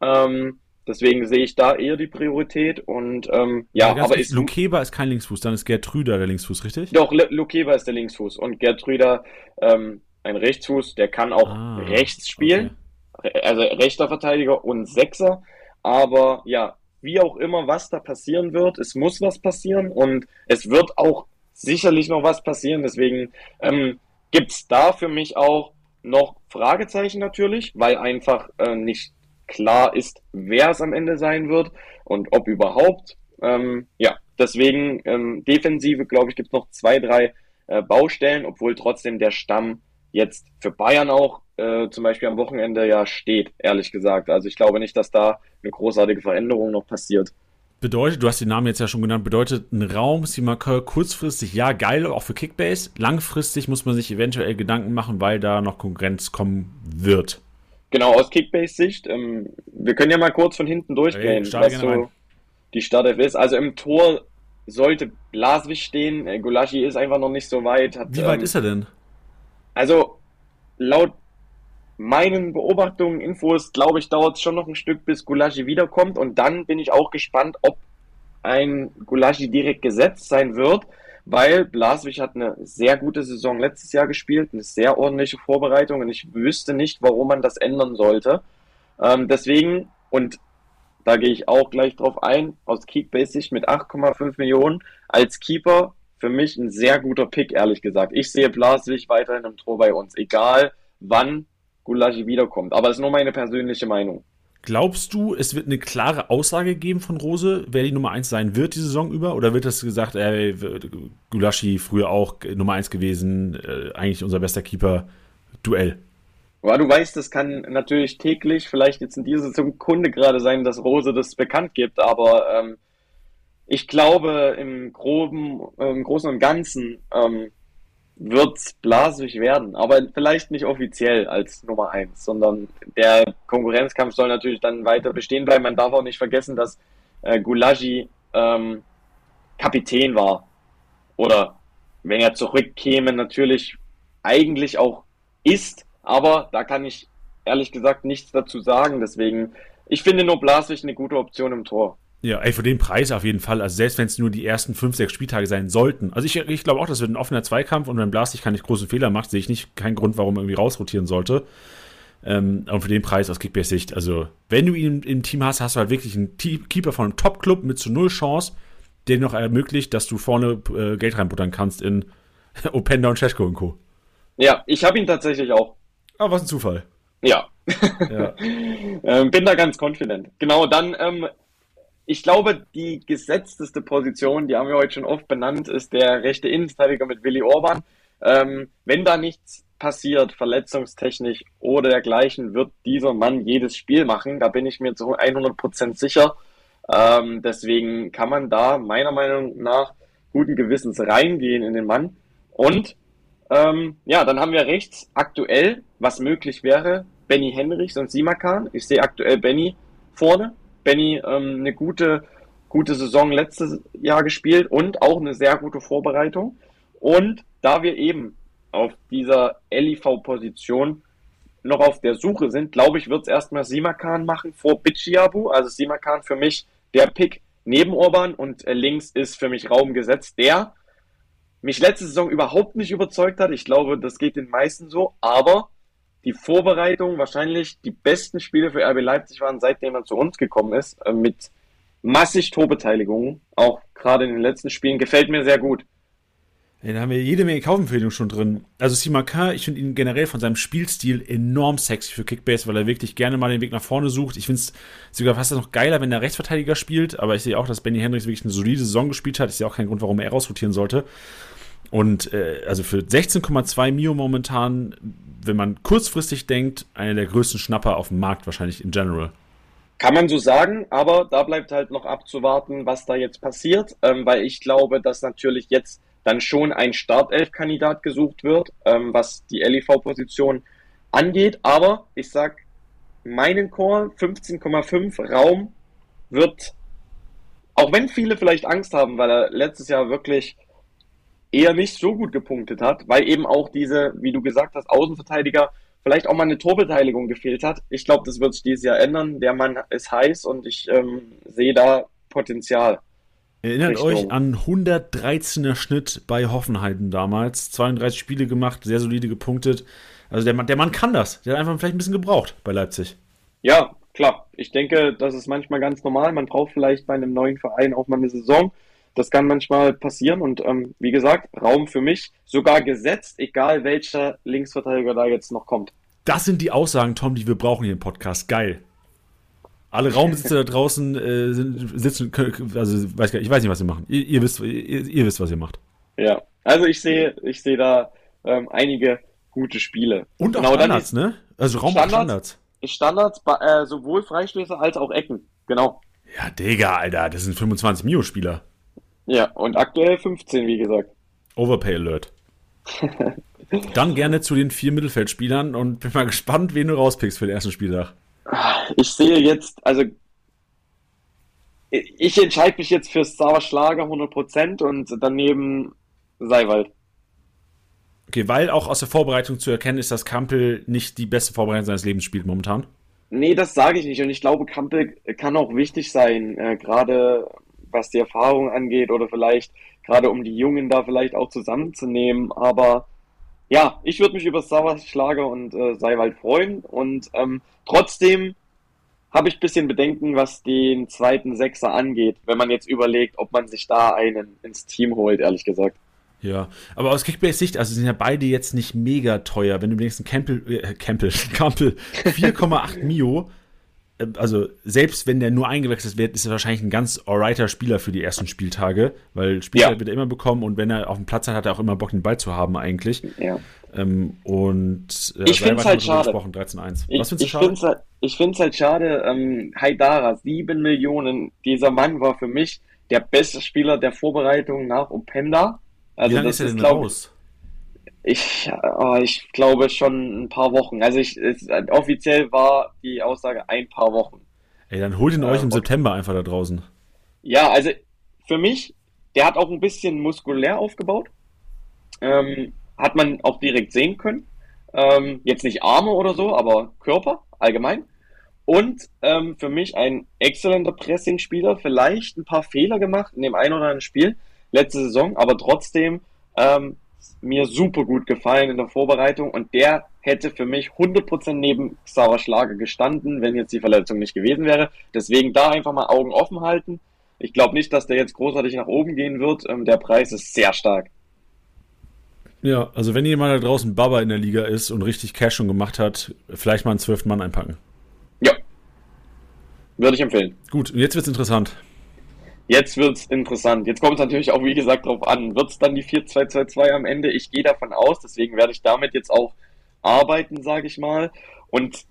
Ähm, Deswegen sehe ich da eher die Priorität und ähm, ja, ja aber ist Lukeba ist kein Linksfuß, dann ist Gertrüder der Linksfuß, richtig? Doch, Lukeba ist der Linksfuß und Gertrüder ähm, ein Rechtsfuß, der kann auch ah, rechts spielen, okay. also rechter Verteidiger und Sechser, aber ja, wie auch immer, was da passieren wird, es muss was passieren und es wird auch sicherlich noch was passieren, deswegen ähm, gibt es da für mich auch noch Fragezeichen natürlich, weil einfach äh, nicht klar ist, wer es am Ende sein wird und ob überhaupt. Ähm, ja, deswegen ähm, Defensive, glaube ich, gibt es noch zwei, drei äh, Baustellen, obwohl trotzdem der Stamm jetzt für Bayern auch äh, zum Beispiel am Wochenende ja steht, ehrlich gesagt. Also ich glaube nicht, dass da eine großartige Veränderung noch passiert. Bedeutet, du hast den Namen jetzt ja schon genannt, bedeutet ein Raum, Simakör kurzfristig, ja, geil, auch für Kickbase. Langfristig muss man sich eventuell Gedanken machen, weil da noch Konkurrenz kommen wird. Genau, aus Kickbase-Sicht. Ähm, wir können ja mal kurz von hinten durchgehen, okay, was so rein. die Startelf ist. Also im Tor sollte Blaswig stehen. Äh, Gulaschi ist einfach noch nicht so weit. Hat, Wie weit ähm, ist er denn? Also laut meinen Beobachtungen, Infos, glaube ich, dauert es schon noch ein Stück, bis Gulaschi wiederkommt. Und dann bin ich auch gespannt, ob ein Gulaschi direkt gesetzt sein wird, weil Blaswig hat eine sehr gute Saison letztes Jahr gespielt, eine sehr ordentliche Vorbereitung und ich wüsste nicht, warum man das ändern sollte. Ähm, deswegen, und da gehe ich auch gleich drauf ein, aus Kickbase-Sicht mit 8,5 Millionen als Keeper für mich ein sehr guter Pick, ehrlich gesagt. Ich sehe Blaswig weiterhin im Tor bei uns, egal wann Gulagi wiederkommt. Aber das ist nur meine persönliche Meinung. Glaubst du, es wird eine klare Aussage geben von Rose, wer die Nummer 1 sein wird die Saison über? Oder wird das gesagt, ey, Gulaschi früher auch Nummer 1 gewesen, äh, eigentlich unser bester Keeper, Duell? Aber du weißt, es kann natürlich täglich, vielleicht jetzt in dieser Sekunde gerade sein, dass Rose das bekannt gibt, aber ähm, ich glaube, im groben, im Großen und Ganzen ähm, wird Blaswig werden, aber vielleicht nicht offiziell als Nummer eins, sondern der Konkurrenzkampf soll natürlich dann weiter bestehen bleiben. Man darf auch nicht vergessen, dass äh, Gulagi ähm, Kapitän war oder wenn er zurückkäme, natürlich eigentlich auch ist, aber da kann ich ehrlich gesagt nichts dazu sagen. Deswegen, ich finde nur Blaswig eine gute Option im Tor. Ja, ey, für den Preis auf jeden Fall. Also selbst wenn es nur die ersten fünf, sechs Spieltage sein sollten. Also ich, ich glaube auch, das wird ein offener Zweikampf und wenn Blastig keine großen Fehler macht, sehe ich nicht keinen Grund, warum er irgendwie rausrotieren sollte. Ähm, und für den Preis aus Kickbase-Sicht, also wenn du ihn im Team hast, hast du halt wirklich einen Keeper von einem Top-Club mit zu null Chance, der noch ermöglicht, dass du vorne äh, Geld reinbuttern kannst in Openda und Ceshko und Co. Ja, ich habe ihn tatsächlich auch. Ah, was ein Zufall. Ja. ja. ähm, bin da ganz confident. Genau, dann ähm, ich glaube, die gesetzteste Position, die haben wir heute schon oft benannt, ist der rechte Innenverteidiger mit Willi Orban. Ähm, wenn da nichts passiert, verletzungstechnisch oder dergleichen, wird dieser Mann jedes Spiel machen. Da bin ich mir zu 100% sicher. Ähm, deswegen kann man da meiner Meinung nach guten Gewissens reingehen in den Mann. Und ähm, ja, dann haben wir rechts aktuell, was möglich wäre, Benny Henrichs und Simakan. Ich sehe aktuell Benny vorne Benny ähm, eine gute, gute Saison letztes Jahr gespielt und auch eine sehr gute Vorbereitung. Und da wir eben auf dieser LIV-Position noch auf der Suche sind, glaube ich, wird es erstmal Simakan machen vor Bichiabu. Also Simakan für mich der Pick neben Orban und äh, links ist für mich Raum gesetzt, der mich letzte Saison überhaupt nicht überzeugt hat. Ich glaube, das geht den meisten so, aber die Vorbereitung wahrscheinlich die besten Spiele für RB Leipzig waren, seitdem er zu uns gekommen ist, äh, mit massig Torbeteiligungen, auch gerade in den letzten Spielen, gefällt mir sehr gut. Ja, da haben wir jede Menge Kaufempfehlungen schon drin. Also Simaka, ich finde ihn generell von seinem Spielstil enorm sexy für Kickbase, weil er wirklich gerne mal den Weg nach vorne sucht. Ich finde es sogar fast noch geiler, wenn er Rechtsverteidiger spielt, aber ich sehe auch, dass Benny Hendricks wirklich eine solide Saison gespielt hat. Ich sehe auch keinen Grund, warum er rausrotieren sollte. Und äh, also für 16,2 Mio momentan wenn man kurzfristig denkt, einer der größten Schnapper auf dem Markt wahrscheinlich in general. Kann man so sagen, aber da bleibt halt noch abzuwarten, was da jetzt passiert, ähm, weil ich glaube, dass natürlich jetzt dann schon ein Startelf-Kandidat gesucht wird, ähm, was die LIV-Position angeht. Aber ich sag, meinen Call 15,5 Raum wird, auch wenn viele vielleicht Angst haben, weil er letztes Jahr wirklich eher nicht so gut gepunktet hat, weil eben auch diese, wie du gesagt hast, Außenverteidiger vielleicht auch mal eine Torbeteiligung gefehlt hat. Ich glaube, das wird sich dieses Jahr ändern. Der Mann ist heiß und ich ähm, sehe da Potenzial. Erinnert Richtung. euch an 113er Schnitt bei Hoffenheim damals. 32 Spiele gemacht, sehr solide gepunktet. Also der Mann, der Mann kann das. Der hat einfach vielleicht ein bisschen gebraucht bei Leipzig. Ja, klar. Ich denke, das ist manchmal ganz normal. Man braucht vielleicht bei einem neuen Verein auch mal eine Saison. Das kann manchmal passieren und ähm, wie gesagt, Raum für mich sogar gesetzt, egal welcher Linksverteidiger da jetzt noch kommt. Das sind die Aussagen, Tom, die wir brauchen hier im Podcast. Geil. Alle Raumbesitzer da draußen äh, sind, sitzen, also weiß gar, ich weiß nicht, was sie machen. Ihr, ihr wisst, ihr, ihr, wisst, was ihr macht. Ja, also ich sehe, ich sehe da ähm, einige gute Spiele. Und genau, auch Standards, ne? Also Raum Standards. Standards, äh, sowohl Freistöße als auch Ecken, genau. Ja, Digga, Alter, das sind 25 Mio-Spieler. Ja, und aktuell 15, wie gesagt. Overpay Alert. Dann gerne zu den vier Mittelfeldspielern und bin mal gespannt, wen du rauspickst für den ersten Spieltag. Ich sehe jetzt, also ich entscheide mich jetzt für Sauer Schlager 100% und daneben Seiwald. Okay, weil auch aus der Vorbereitung zu erkennen ist, dass Kampel nicht die beste Vorbereitung seines Lebens spielt momentan. Nee, das sage ich nicht. Und ich glaube, Kampel kann auch wichtig sein, äh, gerade was die Erfahrung angeht oder vielleicht gerade um die Jungen da vielleicht auch zusammenzunehmen. Aber ja, ich würde mich über Sauerschlager und äh, Seiwald freuen und ähm, trotzdem habe ich ein bisschen Bedenken, was den zweiten Sechser angeht, wenn man jetzt überlegt, ob man sich da einen ins Team holt, ehrlich gesagt. Ja, aber aus Kickbase-Sicht, also sind ja beide jetzt nicht mega teuer. Wenn du denkst, ein Campbell, äh, Campbell, Campbell 4,8 Mio, also selbst wenn der nur eingewechselt wird, ist er wahrscheinlich ein ganz alrighter Spieler für die ersten Spieltage, weil Spielzeit ja. wird er immer bekommen und wenn er auf dem Platz hat, hat er auch immer Bock, den Ball zu haben eigentlich. Ja. Ähm, und äh, ich finde es halt schade. 13-1. Was findest du schade? Halt, ich finde es halt schade, ähm, Haidara, 7 Millionen, dieser Mann war für mich der beste Spieler der Vorbereitung nach Openda. Also Wie lange ist er denn raus? Ich, oh, ich glaube schon ein paar Wochen. Also ich, es, offiziell war die Aussage ein paar Wochen. Ey, dann holt ihn äh, euch im September einfach da draußen. Ja, also für mich, der hat auch ein bisschen muskulär aufgebaut. Ähm, hat man auch direkt sehen können. Ähm, jetzt nicht Arme oder so, aber Körper allgemein. Und ähm, für mich ein exzellenter Pressing-Spieler, vielleicht ein paar Fehler gemacht in dem einen oder anderen Spiel letzte Saison, aber trotzdem ähm, mir super gut gefallen in der Vorbereitung und der hätte für mich 100% neben Xaver Schlager gestanden, wenn jetzt die Verletzung nicht gewesen wäre. Deswegen da einfach mal Augen offen halten. Ich glaube nicht, dass der jetzt großartig nach oben gehen wird. Ähm, der Preis ist sehr stark. Ja, also wenn jemand da draußen Baba in der Liga ist und richtig Cash schon gemacht hat, vielleicht mal einen zwölften Mann einpacken. Ja. Würde ich empfehlen. Gut, und jetzt wird's interessant. Jetzt wird's interessant. Jetzt kommt es natürlich auch, wie gesagt, darauf an. Wird's dann die 4-2-2-2 am Ende? Ich gehe davon aus, deswegen werde ich damit jetzt auch arbeiten, sage ich mal. Und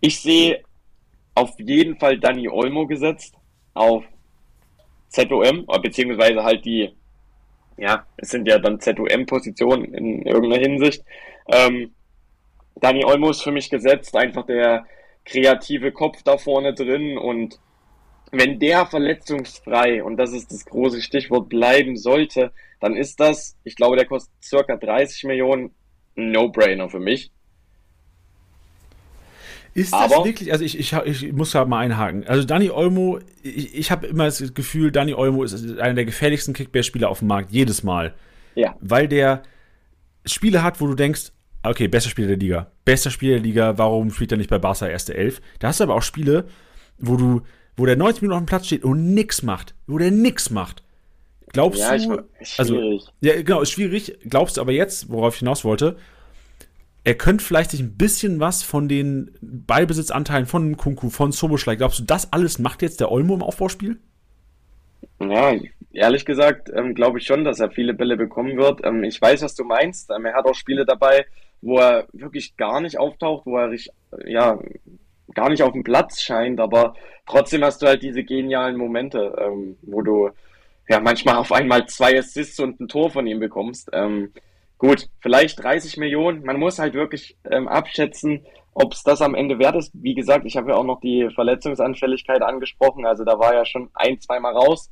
ich sehe auf jeden Fall Danny Olmo gesetzt auf ZOM, beziehungsweise halt die ja, es sind ja dann ZUM-Positionen in irgendeiner Hinsicht. Ähm, Dani Olmo ist für mich gesetzt, einfach der kreative Kopf da vorne drin und wenn der verletzungsfrei, und das ist das große Stichwort, bleiben sollte, dann ist das, ich glaube, der kostet circa 30 Millionen, ein No-Brainer für mich. Ist das Aber, wirklich, also ich, ich, ich muss da mal einhaken. Also Dani Olmo, ich, ich habe immer das Gefühl, Dani Olmo ist einer der gefährlichsten Kickbase-Spieler auf dem Markt, jedes Mal. Ja. Weil der Spiele hat, wo du denkst, okay, bester Spieler der Liga, bester Spieler der Liga, warum spielt er nicht bei Barca erste Elf? Da hast du aber auch Spiele, wo du, wo der 90 Minuten auf dem Platz steht und nix macht, wo der nix macht. Glaubst ja, du, ich, schwierig. also, ja, genau, ist schwierig. Glaubst du aber jetzt, worauf ich hinaus wollte, er könnte vielleicht sich ein bisschen was von den Ballbesitzanteilen von Kunku, von Soboschlei, glaubst du, das alles macht jetzt der Olmo im Aufbauspiel? Ja, ehrlich gesagt ähm, glaube ich schon, dass er viele Bälle bekommen wird. Ähm, ich weiß, was du meinst. Ähm, er hat auch Spiele dabei, wo er wirklich gar nicht auftaucht, wo er ja, gar nicht auf dem Platz scheint, aber trotzdem hast du halt diese genialen Momente, ähm, wo du ja manchmal auf einmal zwei Assists und ein Tor von ihm bekommst. Ähm, Gut, vielleicht 30 Millionen. Man muss halt wirklich ähm, abschätzen, ob es das am Ende wert ist. Wie gesagt, ich habe ja auch noch die Verletzungsanfälligkeit angesprochen. Also da war ja schon ein, zweimal raus.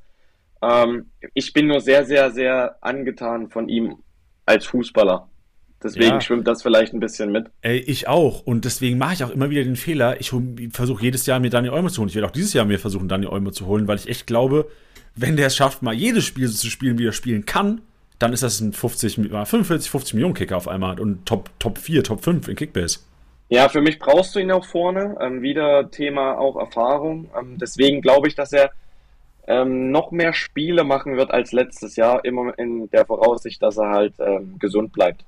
Ähm, ich bin nur sehr, sehr, sehr angetan von ihm als Fußballer. Deswegen ja. schwimmt das vielleicht ein bisschen mit. Ey, ich auch. Und deswegen mache ich auch immer wieder den Fehler. Ich versuche jedes Jahr mir Daniel Olmo zu holen. Ich werde auch dieses Jahr mir versuchen, Daniel Olmo zu holen, weil ich echt glaube, wenn der es schafft, mal jedes Spiel so zu spielen, wie er spielen kann, dann ist das ein 50, 45, 50 Millionen Kicker auf einmal und Top, Top 4, Top 5 in Kickbase. Ja, für mich brauchst du ihn auch vorne. Ähm, wieder Thema auch Erfahrung. Ähm, deswegen glaube ich, dass er ähm, noch mehr Spiele machen wird als letztes Jahr, immer in der Voraussicht, dass er halt ähm, gesund bleibt.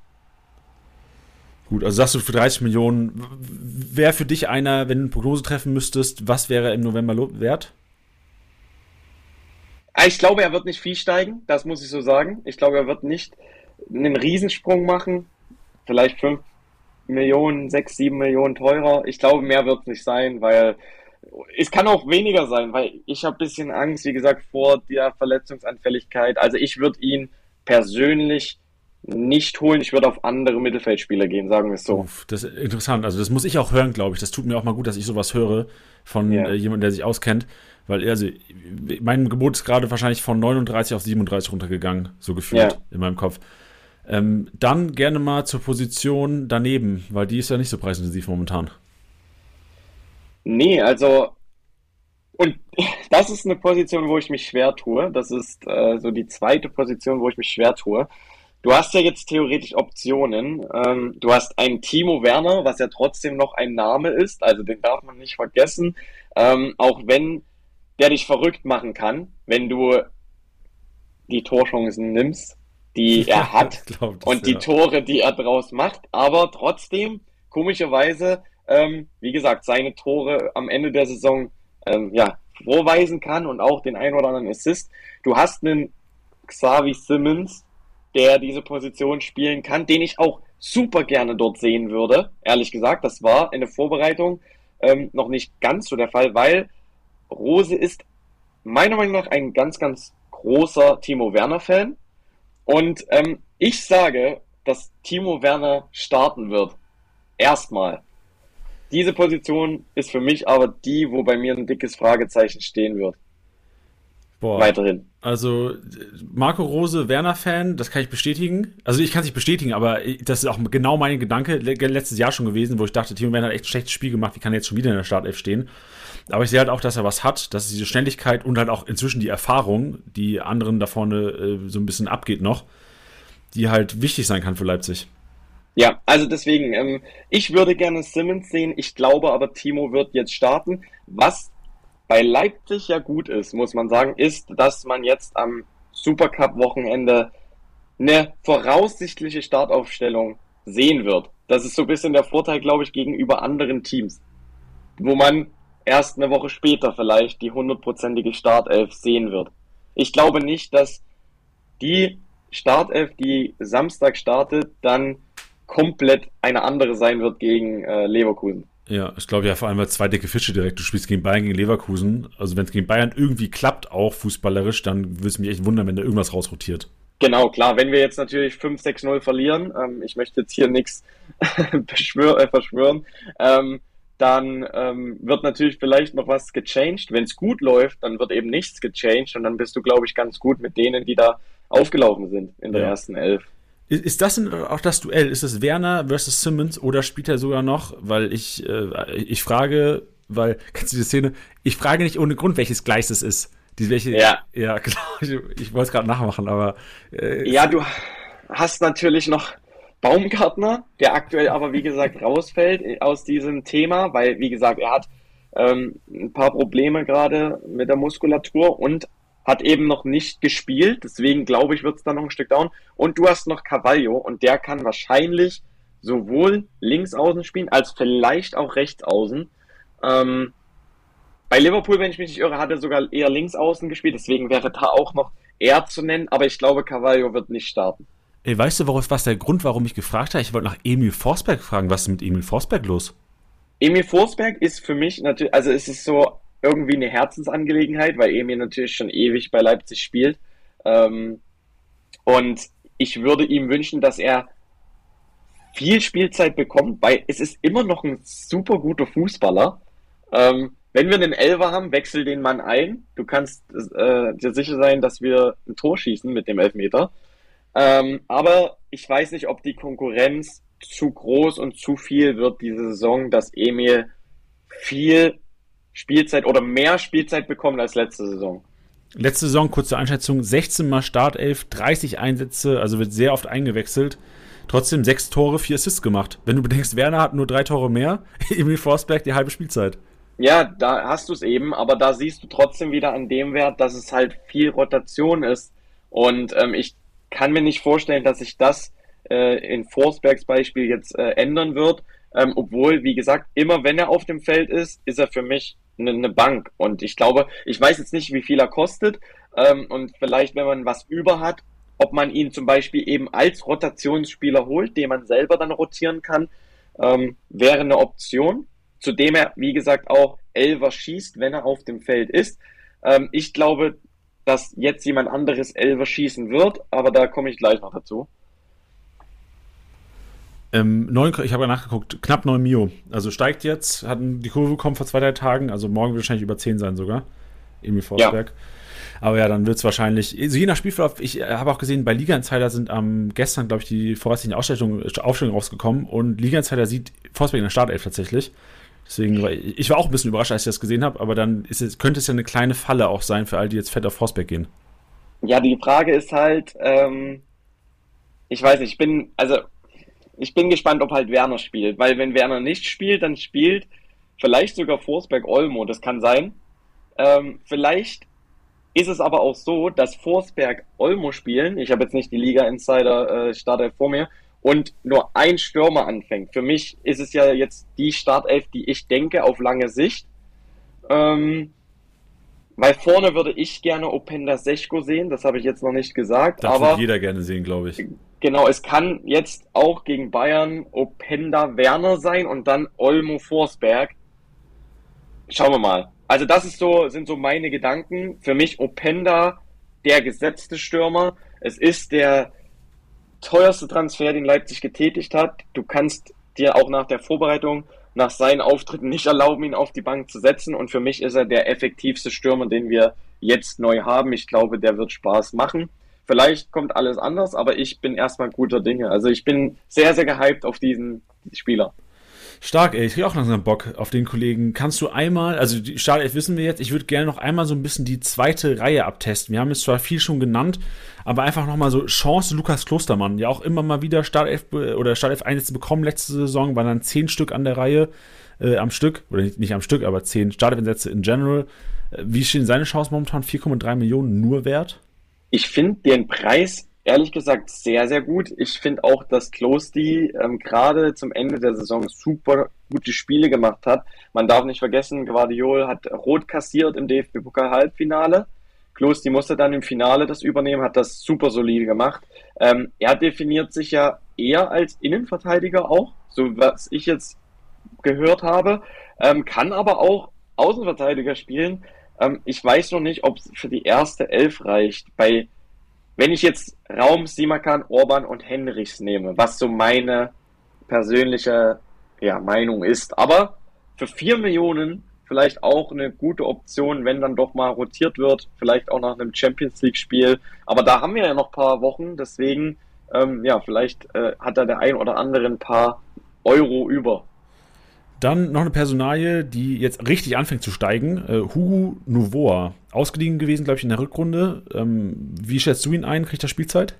Gut, also sagst du für 30 Millionen, wäre für dich einer, wenn du eine Prognose treffen müsstest, was wäre im November wert? Ah, ich glaube, er wird nicht viel steigen, das muss ich so sagen. Ich glaube, er wird nicht einen Riesensprung machen. Vielleicht 5 Millionen, 6, 7 Millionen teurer. Ich glaube, mehr wird es nicht sein, weil es kann auch weniger sein, weil ich habe ein bisschen Angst, wie gesagt, vor der Verletzungsanfälligkeit. Also ich würde ihn persönlich nicht holen. Ich würde auf andere Mittelfeldspieler gehen, sagen wir es so. Uff, das ist interessant. Also das muss ich auch hören, glaube ich. Das tut mir auch mal gut, dass ich sowas höre von ja. äh, jemandem, der sich auskennt. Weil, also, mein Gebot ist gerade wahrscheinlich von 39 auf 37 runtergegangen, so gefühlt ja. in meinem Kopf. Ähm, dann gerne mal zur Position daneben, weil die ist ja nicht so preisintensiv momentan. Nee, also Und das ist eine Position, wo ich mich schwer tue. Das ist äh, so die zweite Position, wo ich mich schwer tue. Du hast ja jetzt theoretisch Optionen. Ähm, du hast einen Timo Werner, was ja trotzdem noch ein Name ist, also den darf man nicht vergessen. Ähm, auch wenn der dich verrückt machen kann, wenn du die Torchancen nimmst, die er hat das, und die ja. Tore, die er draus macht. Aber trotzdem, komischerweise, ähm, wie gesagt, seine Tore am Ende der Saison ähm, ja, vorweisen kann und auch den ein oder anderen Assist. Du hast einen Xavi Simmons, der diese Position spielen kann, den ich auch super gerne dort sehen würde. Ehrlich gesagt, das war in der Vorbereitung ähm, noch nicht ganz so der Fall, weil Rose ist meiner Meinung nach ein ganz, ganz großer Timo Werner-Fan. Und ähm, ich sage, dass Timo Werner starten wird. Erstmal. Diese Position ist für mich aber die, wo bei mir ein dickes Fragezeichen stehen wird. Boah. Weiterhin. Also Marco Rose, Werner-Fan, das kann ich bestätigen. Also ich kann es nicht bestätigen, aber das ist auch genau mein Gedanke letztes Jahr schon gewesen, wo ich dachte, Timo Werner hat echt ein schlechtes Spiel gemacht, wie kann er jetzt schon wieder in der Startelf stehen? Aber ich sehe halt auch, dass er was hat, dass diese Schnelligkeit und halt auch inzwischen die Erfahrung, die anderen da vorne äh, so ein bisschen abgeht noch, die halt wichtig sein kann für Leipzig. Ja, also deswegen, ähm, ich würde gerne Simmons sehen. Ich glaube aber, Timo wird jetzt starten. Was bei Leipzig ja gut ist, muss man sagen, ist, dass man jetzt am Supercup-Wochenende eine voraussichtliche Startaufstellung sehen wird. Das ist so ein bisschen der Vorteil, glaube ich, gegenüber anderen Teams, wo man erst eine Woche später vielleicht die hundertprozentige Startelf sehen wird. Ich glaube nicht, dass die Startelf, die Samstag startet, dann komplett eine andere sein wird gegen äh, Leverkusen. Ja, ich glaube ja vor allem, weil zwei dicke Fische direkt. Du spielst gegen Bayern, gegen Leverkusen. Also wenn es gegen Bayern irgendwie klappt, auch fußballerisch, dann würde es mich echt wundern, wenn da irgendwas rausrotiert. Genau, klar. Wenn wir jetzt natürlich 5-6-0 verlieren, ähm, ich möchte jetzt hier nichts äh, verschwören, ähm, dann ähm, wird natürlich vielleicht noch was gechanged. Wenn es gut läuft, dann wird eben nichts gechanged und dann bist du, glaube ich, ganz gut mit denen, die da aufgelaufen sind in der ja. ersten Elf. Ist das auch das Duell? Ist es Werner versus Simmons oder spielt er sogar noch? Weil ich, äh, ich frage, weil, kennst du die Szene? Ich frage nicht ohne Grund, welches Gleis es ist. Die, welche, ja. Ja, genau. Ich, ich wollte es gerade nachmachen, aber. Äh, ja, du hast natürlich noch Baumgartner, der aktuell aber, wie gesagt, rausfällt aus diesem Thema, weil, wie gesagt, er hat ähm, ein paar Probleme gerade mit der Muskulatur und hat eben noch nicht gespielt, deswegen glaube ich, wird es dann noch ein Stück down. Und du hast noch Carvalho und der kann wahrscheinlich sowohl links außen spielen, als vielleicht auch rechts außen. Ähm, bei Liverpool, wenn ich mich nicht irre, hat er sogar eher links außen gespielt, deswegen wäre da auch noch er zu nennen, aber ich glaube, Carvalho wird nicht starten. Ey, weißt du, was der Grund, warum ich gefragt habe? Ich wollte nach Emil Forsberg fragen. Was ist mit Emil Forsberg los? Emil Forsberg ist für mich natürlich, also es ist so irgendwie eine Herzensangelegenheit, weil Emil natürlich schon ewig bei Leipzig spielt. Ähm, und ich würde ihm wünschen, dass er viel Spielzeit bekommt, weil es ist immer noch ein super guter Fußballer. Ähm, wenn wir einen Elfer haben, wechsel den Mann ein. Du kannst äh, dir sicher sein, dass wir ein Tor schießen mit dem Elfmeter. Ähm, aber ich weiß nicht, ob die Konkurrenz zu groß und zu viel wird diese Saison, dass Emil viel Spielzeit oder mehr Spielzeit bekommen als letzte Saison. Letzte Saison, kurze Einschätzung, 16 Mal Startelf, 30 Einsätze, also wird sehr oft eingewechselt. Trotzdem sechs Tore, vier Assists gemacht. Wenn du bedenkst, Werner hat nur drei Tore mehr, Emil Forsberg die halbe Spielzeit. Ja, da hast du es eben, aber da siehst du trotzdem wieder an dem Wert, dass es halt viel Rotation ist. Und ähm, ich kann mir nicht vorstellen, dass sich das äh, in Forsbergs Beispiel jetzt äh, ändern wird. Ähm, obwohl, wie gesagt, immer wenn er auf dem Feld ist, ist er für mich eine, eine Bank. Und ich glaube, ich weiß jetzt nicht, wie viel er kostet. Ähm, und vielleicht, wenn man was über hat, ob man ihn zum Beispiel eben als Rotationsspieler holt, den man selber dann rotieren kann, ähm, wäre eine Option. Zudem er, wie gesagt, auch Elver schießt, wenn er auf dem Feld ist. Ähm, ich glaube, dass jetzt jemand anderes Elver schießen wird, aber da komme ich gleich noch dazu. Ähm, 9, ich habe ja nachgeguckt, knapp 9 Mio. Also steigt jetzt, hat die Kurve bekommen vor zwei, drei Tagen, also morgen wird wahrscheinlich über 10 sein sogar. Emil Forsberg. Ja. Aber ja, dann wird es wahrscheinlich, also je nach Spielverlauf, ich äh, habe auch gesehen, bei Liga Insider sind am gestern, glaube ich, die voraussichtlichen Aufstellungen, Aufstellungen rausgekommen und Liga Insider sieht Forsberg in der Startelf tatsächlich. Deswegen, ich war auch ein bisschen überrascht, als ich das gesehen habe, aber dann ist es, könnte es ja eine kleine Falle auch sein für all die jetzt fett auf Forsberg gehen. Ja, die Frage ist halt, ähm, ich weiß nicht, ich bin, also ich bin gespannt, ob halt Werner spielt, weil wenn Werner nicht spielt, dann spielt vielleicht sogar Forsberg Olmo, das kann sein. Ähm, vielleicht ist es aber auch so, dass Forsberg Olmo spielen, ich habe jetzt nicht die Liga Insider äh, Startelf vor mir, und nur ein Stürmer anfängt. Für mich ist es ja jetzt die Startelf, die ich denke auf lange Sicht. Ähm, weil vorne würde ich gerne Openda Sechko sehen, das habe ich jetzt noch nicht gesagt. Das aber würde jeder gerne sehen, glaube ich. Genau, es kann jetzt auch gegen Bayern Openda Werner sein und dann Olmo Forsberg. Schauen wir mal. Also das ist so, sind so meine Gedanken. Für mich Openda der gesetzte Stürmer. Es ist der teuerste Transfer, den Leipzig getätigt hat. Du kannst dir auch nach der Vorbereitung nach seinen Auftritten nicht erlauben, ihn auf die Bank zu setzen. Und für mich ist er der effektivste Stürmer, den wir jetzt neu haben. Ich glaube, der wird Spaß machen. Vielleicht kommt alles anders, aber ich bin erstmal guter Dinge. Also ich bin sehr, sehr gehypt auf diesen Spieler. Stark, ey. Ich krieg auch langsam Bock auf den Kollegen. Kannst du einmal, also die Startelf wissen wir jetzt, ich würde gerne noch einmal so ein bisschen die zweite Reihe abtesten. Wir haben jetzt zwar viel schon genannt, aber einfach nochmal so Chance Lukas Klostermann, ja auch immer mal wieder Startelf oder Startelf Einsätze bekommen letzte Saison, waren dann zehn Stück an der Reihe äh, am Stück, oder nicht, nicht am Stück, aber zehn Startelf-Einsätze in general. Äh, wie stehen seine Chancen momentan? 4,3 Millionen nur wert? Ich finde den Preis ehrlich gesagt sehr, sehr gut. Ich finde auch, dass Klosty ähm, gerade zum Ende der Saison super gute Spiele gemacht hat. Man darf nicht vergessen, Guardiol hat rot kassiert im DFB-Pokal-Halbfinale. Klosty musste dann im Finale das übernehmen, hat das super solide gemacht. Ähm, er definiert sich ja eher als Innenverteidiger auch, so was ich jetzt gehört habe, ähm, kann aber auch Außenverteidiger spielen. Ähm, ich weiß noch nicht, ob es für die erste Elf reicht. Bei wenn ich jetzt Raum, Simakan, Orban und Henrichs nehme, was so meine persönliche ja, Meinung ist, aber für vier Millionen vielleicht auch eine gute Option, wenn dann doch mal rotiert wird, vielleicht auch nach einem Champions League-Spiel. Aber da haben wir ja noch ein paar Wochen, deswegen, ähm, ja, vielleicht äh, hat da der ein oder andere ein paar Euro über. Dann noch eine Personalie, die jetzt richtig anfängt zu steigen. Äh, Hugo Nouvoa. Ausgeliehen gewesen, glaube ich, in der Rückrunde. Ähm, wie schätzt du ihn ein? Kriegt er Spielzeit?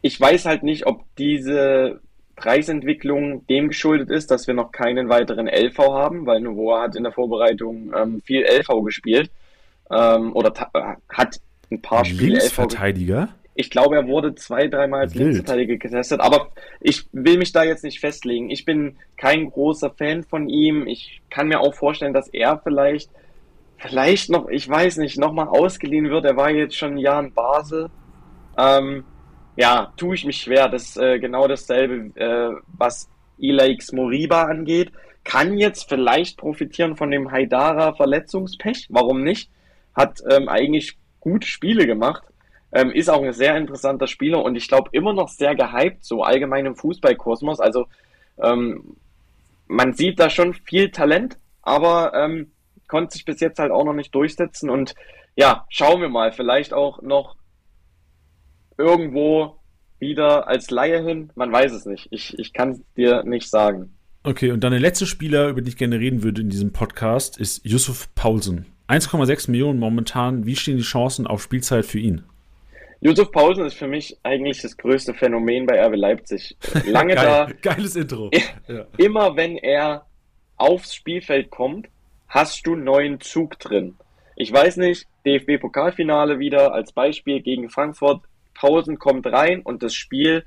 Ich weiß halt nicht, ob diese Preisentwicklung dem geschuldet ist, dass wir noch keinen weiteren LV haben, weil Nouvoa hat in der Vorbereitung ähm, viel LV gespielt. Ähm, oder hat ein paar Spiele. Linksverteidiger? LV ich glaube, er wurde zwei, dreimal als Linksverteidiger getestet, aber ich will mich da jetzt nicht festlegen. Ich bin kein großer Fan von ihm. Ich kann mir auch vorstellen, dass er vielleicht, vielleicht noch, ich weiß nicht, nochmal ausgeliehen wird. Er war jetzt schon ein Jahr in Basel. Ähm, ja, tue ich mich schwer. Das ist äh, genau dasselbe, äh, was Ilaix Moriba angeht. Kann jetzt vielleicht profitieren von dem Haidara Verletzungspech. Warum nicht? Hat ähm, eigentlich gute Spiele gemacht. Ähm, ist auch ein sehr interessanter Spieler und ich glaube immer noch sehr gehypt, so allgemein im Fußballkosmos. Also ähm, man sieht da schon viel Talent, aber ähm, konnte sich bis jetzt halt auch noch nicht durchsetzen. Und ja, schauen wir mal, vielleicht auch noch irgendwo wieder als Laie hin. Man weiß es nicht. Ich, ich kann es dir nicht sagen. Okay, und dann der letzte Spieler, über den ich gerne reden würde in diesem Podcast, ist Yusuf Paulsen. 1,6 Millionen momentan. Wie stehen die Chancen auf Spielzeit für ihn? Josef Paulsen ist für mich eigentlich das größte Phänomen bei RB Leipzig. Lange Geil, da. Geiles Intro. Ja. Immer wenn er aufs Spielfeld kommt, hast du neuen Zug drin. Ich weiß nicht, DFB-Pokalfinale wieder als Beispiel gegen Frankfurt. Pausen kommt rein und das Spiel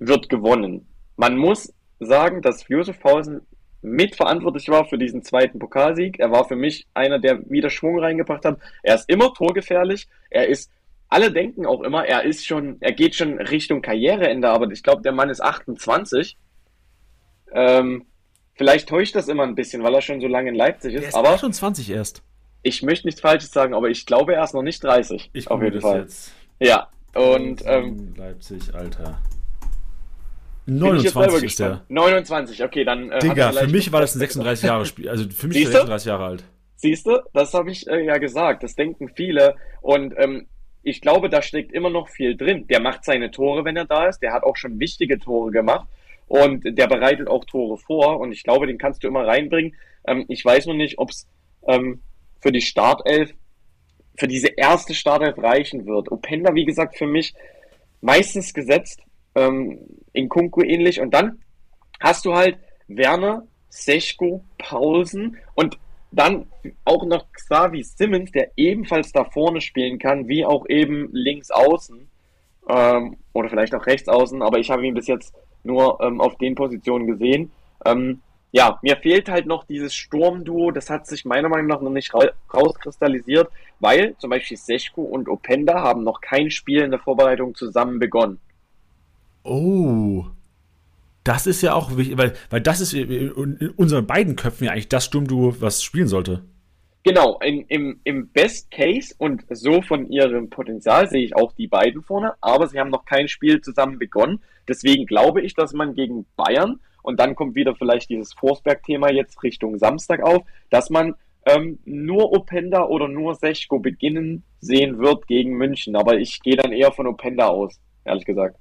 wird gewonnen. Man muss sagen, dass Josef Pausen mitverantwortlich war für diesen zweiten Pokalsieg. Er war für mich einer, der wieder Schwung reingebracht hat. Er ist immer torgefährlich. Er ist alle denken auch immer, er ist schon, er geht schon Richtung Karriereende, aber ich glaube, der Mann ist 28. Ähm, vielleicht täuscht das immer ein bisschen, weil er schon so lange in Leipzig ist. Der ist aber 28 erst. Ich möchte nichts Falsches sagen, aber ich glaube, er ist noch nicht 30. Ich auf jeden Fall. Jetzt. Ja, und ähm, Leipzig, Alter. 29 ist der. 29, okay, dann. Äh, Digga, für mich war das ein 36 Jahre Spiel. Also für mich ist er 36 Jahre alt. Siehst du, das habe ich äh, ja gesagt. Das denken viele. Und ähm, ich glaube, da steckt immer noch viel drin. Der macht seine Tore, wenn er da ist. Der hat auch schon wichtige Tore gemacht. und der bereitet auch Tore vor und ich glaube, den kannst du immer reinbringen. Ähm, ich weiß noch nicht, ob es ähm, für die Startelf, für diese erste Startelf reichen wird. Openda, wie gesagt, für mich meistens gesetzt, ähm, in Kunku ähnlich und dann hast du halt Werner, Sechko, Paulsen und dann auch noch Xavi Simmons, der ebenfalls da vorne spielen kann, wie auch eben links außen ähm, oder vielleicht auch rechts außen, aber ich habe ihn bis jetzt nur ähm, auf den Positionen gesehen. Ähm, ja, mir fehlt halt noch dieses Sturmduo, das hat sich meiner Meinung nach noch nicht rauskristallisiert, weil zum Beispiel Sechko und Openda haben noch kein Spiel in der Vorbereitung zusammen begonnen. Oh, das ist ja auch wichtig, weil, weil das ist in unseren beiden Köpfen ja eigentlich das Sturmduo, was spielen sollte. Genau, in, im, im Best Case und so von ihrem Potenzial sehe ich auch die beiden vorne, aber sie haben noch kein Spiel zusammen begonnen. Deswegen glaube ich, dass man gegen Bayern, und dann kommt wieder vielleicht dieses Forsberg-Thema jetzt Richtung Samstag auf, dass man ähm, nur Openda oder nur Sechko beginnen sehen wird gegen München. Aber ich gehe dann eher von Openda aus, ehrlich gesagt.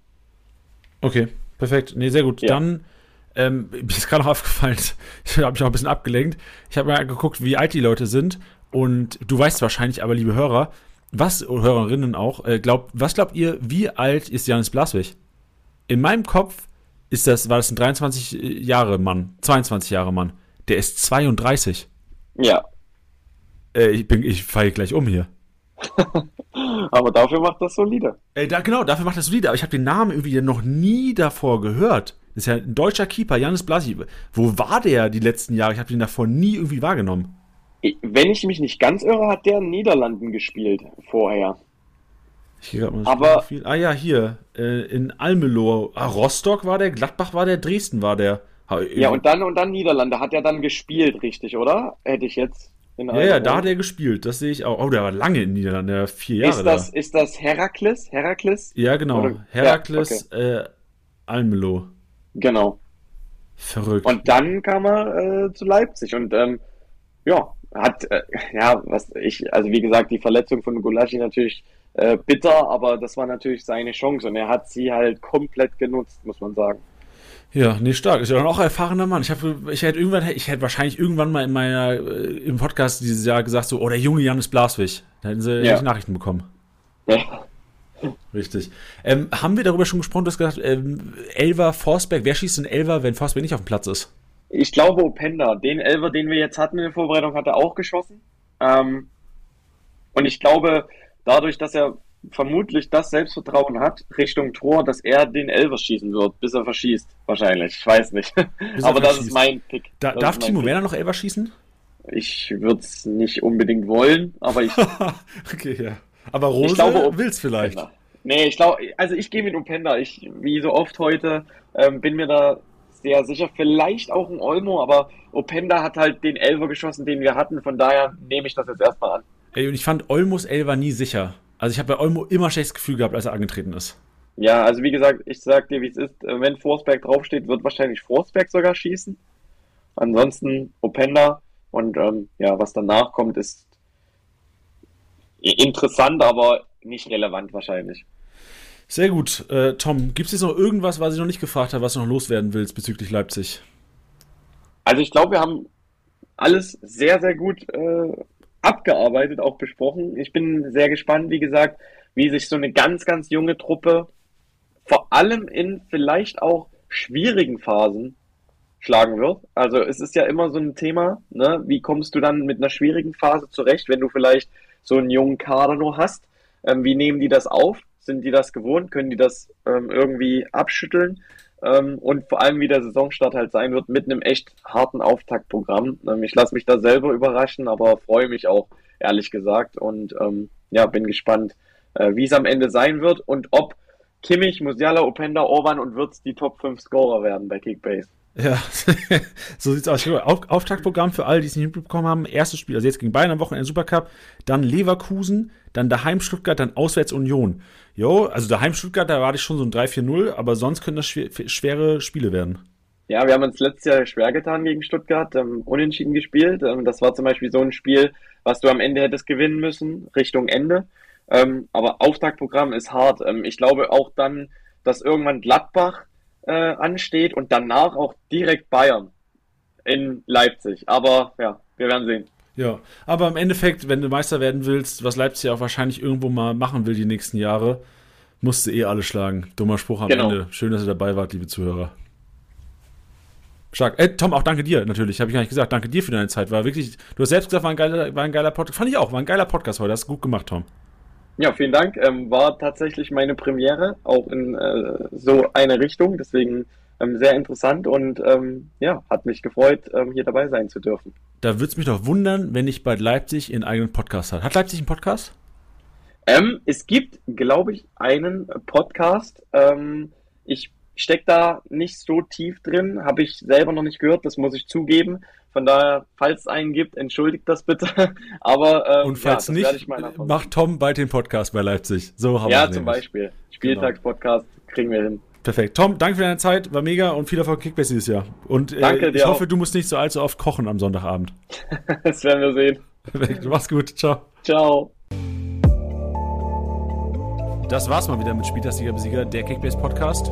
Okay, perfekt. Nee, sehr gut. Ja. Dann ähm, mir ist gerade noch aufgefallen, ich habe mich auch ein bisschen abgelenkt. Ich habe mir geguckt, wie alt die Leute sind. Und du weißt wahrscheinlich aber, liebe Hörer, was, oder Hörerinnen auch, äh, glaubt, was glaubt ihr, wie alt ist Janis Blaswig? In meinem Kopf ist das, war das ein 23 Jahre Mann, 22 Jahre Mann. Der ist 32. Ja. Äh, ich bin, ich falle gleich um hier. aber dafür macht das solide. Ey, da, genau, dafür macht das solide. Aber ich habe den Namen irgendwie noch nie davor gehört. Das ist ja ein deutscher Keeper, Janis Blasi. Wo war der die letzten Jahre? Ich habe den davor nie irgendwie wahrgenommen. Wenn ich mich nicht ganz irre, hat der in Niederlanden gespielt vorher. Ich mal Aber viel. Ah ja, hier äh, in Almelo. Ah, Rostock war der, Gladbach war der, Dresden war der. Ja, und dann und dann Niederlande hat er dann gespielt, richtig, oder? Hätte ich jetzt. Ja, ja, da hat er gespielt, das sehe ich auch. Oh, der war lange in Niederlanden, der vier Jahre. Ist das, da. ist das Herakles? Herakles? Ja, genau. Oder? Herakles ja, okay. äh, Almelo. Genau. Verrückt. Und dann kam er äh, zu Leipzig und ähm, ja, hat, äh, ja, was ich, also wie gesagt, die Verletzung von Gulaschi natürlich äh, bitter, aber das war natürlich seine Chance und er hat sie halt komplett genutzt, muss man sagen. Ja, nee, stark. Ist ja dann auch ein erfahrener Mann. Ich habe, ich hätte irgendwann, ich hätte wahrscheinlich irgendwann mal in meiner, äh, im Podcast dieses Jahr gesagt so, oh, der junge Janis Blaswig. Da hätten sie ja. Nachrichten bekommen. Ja. Richtig. Ähm, haben wir darüber schon gesprochen? Du hast gesagt, ähm, Elver, Forsberg. Wer schießt denn Elver, wenn Forsberg nicht auf dem Platz ist? Ich glaube Openda. Den Elver, den wir jetzt hatten in der Vorbereitung, hat er auch geschossen. Ähm, und ich glaube, dadurch, dass er vermutlich das Selbstvertrauen hat Richtung Tor, dass er den Elver schießen wird, bis er verschießt. Wahrscheinlich. Ich weiß nicht. Aber das ist mein Pick. Da, darf Timo Pick. Werner noch Elver schießen? Ich würde es nicht unbedingt wollen, aber ich. okay, ja. Aber Rose glaube, will's vielleicht. Openda. Nee, ich glaube, also ich gehe mit Upenda. Ich, wie so oft heute, ähm, bin mir da sehr sicher. Vielleicht auch ein Olmo, aber Openda hat halt den Elfer geschossen, den wir hatten. Von daher nehme ich das jetzt erstmal an. Ey, und ich fand Olmos Elfer nie sicher. Also ich habe bei Olmo immer schlechtes Gefühl gehabt, als er angetreten ist. Ja, also wie gesagt, ich sag dir, wie es ist. Wenn Forsberg draufsteht, wird wahrscheinlich Forsberg sogar schießen. Ansonsten Openda. Und ähm, ja, was danach kommt, ist interessant, aber nicht relevant wahrscheinlich. Sehr gut. Äh, Tom, gibt es jetzt noch irgendwas, was ich noch nicht gefragt habe, was du noch loswerden willst bezüglich Leipzig? Also ich glaube, wir haben alles sehr, sehr gut äh, abgearbeitet, auch besprochen. Ich bin sehr gespannt, wie gesagt, wie sich so eine ganz, ganz junge Truppe vor allem in vielleicht auch schwierigen Phasen schlagen wird. Also es ist ja immer so ein Thema, ne? wie kommst du dann mit einer schwierigen Phase zurecht, wenn du vielleicht so einen jungen Kader nur hast? Ähm, wie nehmen die das auf? Sind die das gewohnt? Können die das ähm, irgendwie abschütteln? Ähm, und vor allem, wie der Saisonstart halt sein wird, mit einem echt harten Auftaktprogramm. Ähm, ich lasse mich da selber überraschen, aber freue mich auch, ehrlich gesagt. Und ähm, ja, bin gespannt, äh, wie es am Ende sein wird und ob Kimmich, Musiala, Openda, Orban und Wirtz die Top 5 Scorer werden bei Kickbase. Ja, so sieht's aus. Auf, Auftaktprogramm für alle, die es nicht mitbekommen haben. Erstes Spiel, also jetzt gegen Bayern am Wochenende Supercup, dann Leverkusen, dann daheim Stuttgart, dann auswärts Union. Jo, also daheim Stuttgart, da war ich schon so ein 3-4-0, aber sonst können das schwer, schwere Spiele werden. Ja, wir haben uns letztes Jahr schwer getan gegen Stuttgart, ähm, unentschieden gespielt. Ähm, das war zum Beispiel so ein Spiel, was du am Ende hättest gewinnen müssen, Richtung Ende. Ähm, aber Auftaktprogramm ist hart. Ähm, ich glaube auch dann, dass irgendwann Gladbach äh, ansteht und danach auch direkt Bayern in Leipzig. Aber ja, wir werden sehen. Ja, aber im Endeffekt, wenn du Meister werden willst, was Leipzig auch wahrscheinlich irgendwo mal machen will die nächsten Jahre, musst du eh alle schlagen. Dummer Spruch am genau. Ende. Schön, dass ihr dabei wart, liebe Zuhörer. Stark. Äh, Tom, auch danke dir natürlich, habe ich gar nicht gesagt. Danke dir für deine Zeit. War wirklich, du hast selbst gesagt, war ein geiler, war ein geiler Podcast. Fand ich auch, war ein geiler Podcast heute. Hast du gut gemacht, Tom. Ja, vielen Dank. Ähm, war tatsächlich meine Premiere, auch in äh, so eine Richtung. Deswegen ähm, sehr interessant und ähm, ja, hat mich gefreut, ähm, hier dabei sein zu dürfen. Da würde es mich doch wundern, wenn nicht bald Leipzig einen eigenen Podcast hat. Hat Leipzig einen Podcast? Ähm, es gibt, glaube ich, einen Podcast. Ähm, ich stecke da nicht so tief drin, habe ich selber noch nicht gehört, das muss ich zugeben. Von daher, falls es einen gibt, entschuldigt das bitte. Aber ähm, und falls ja, nicht, macht Tom bald den Podcast bei Leipzig. So haben ja, zum Beispiel. Spieltagspodcast genau. kriegen wir hin. Perfekt. Tom, danke für deine Zeit, war mega und viel Erfolg Kickbase dieses Jahr. Und äh, ich hoffe, auch. du musst nicht so allzu oft kochen am Sonntagabend. das werden wir sehen. Perfekt. Mach's gut. Ciao. Ciao. Das war's mal wieder mit Spieltagsliga Besieger, der Kickbase Podcast.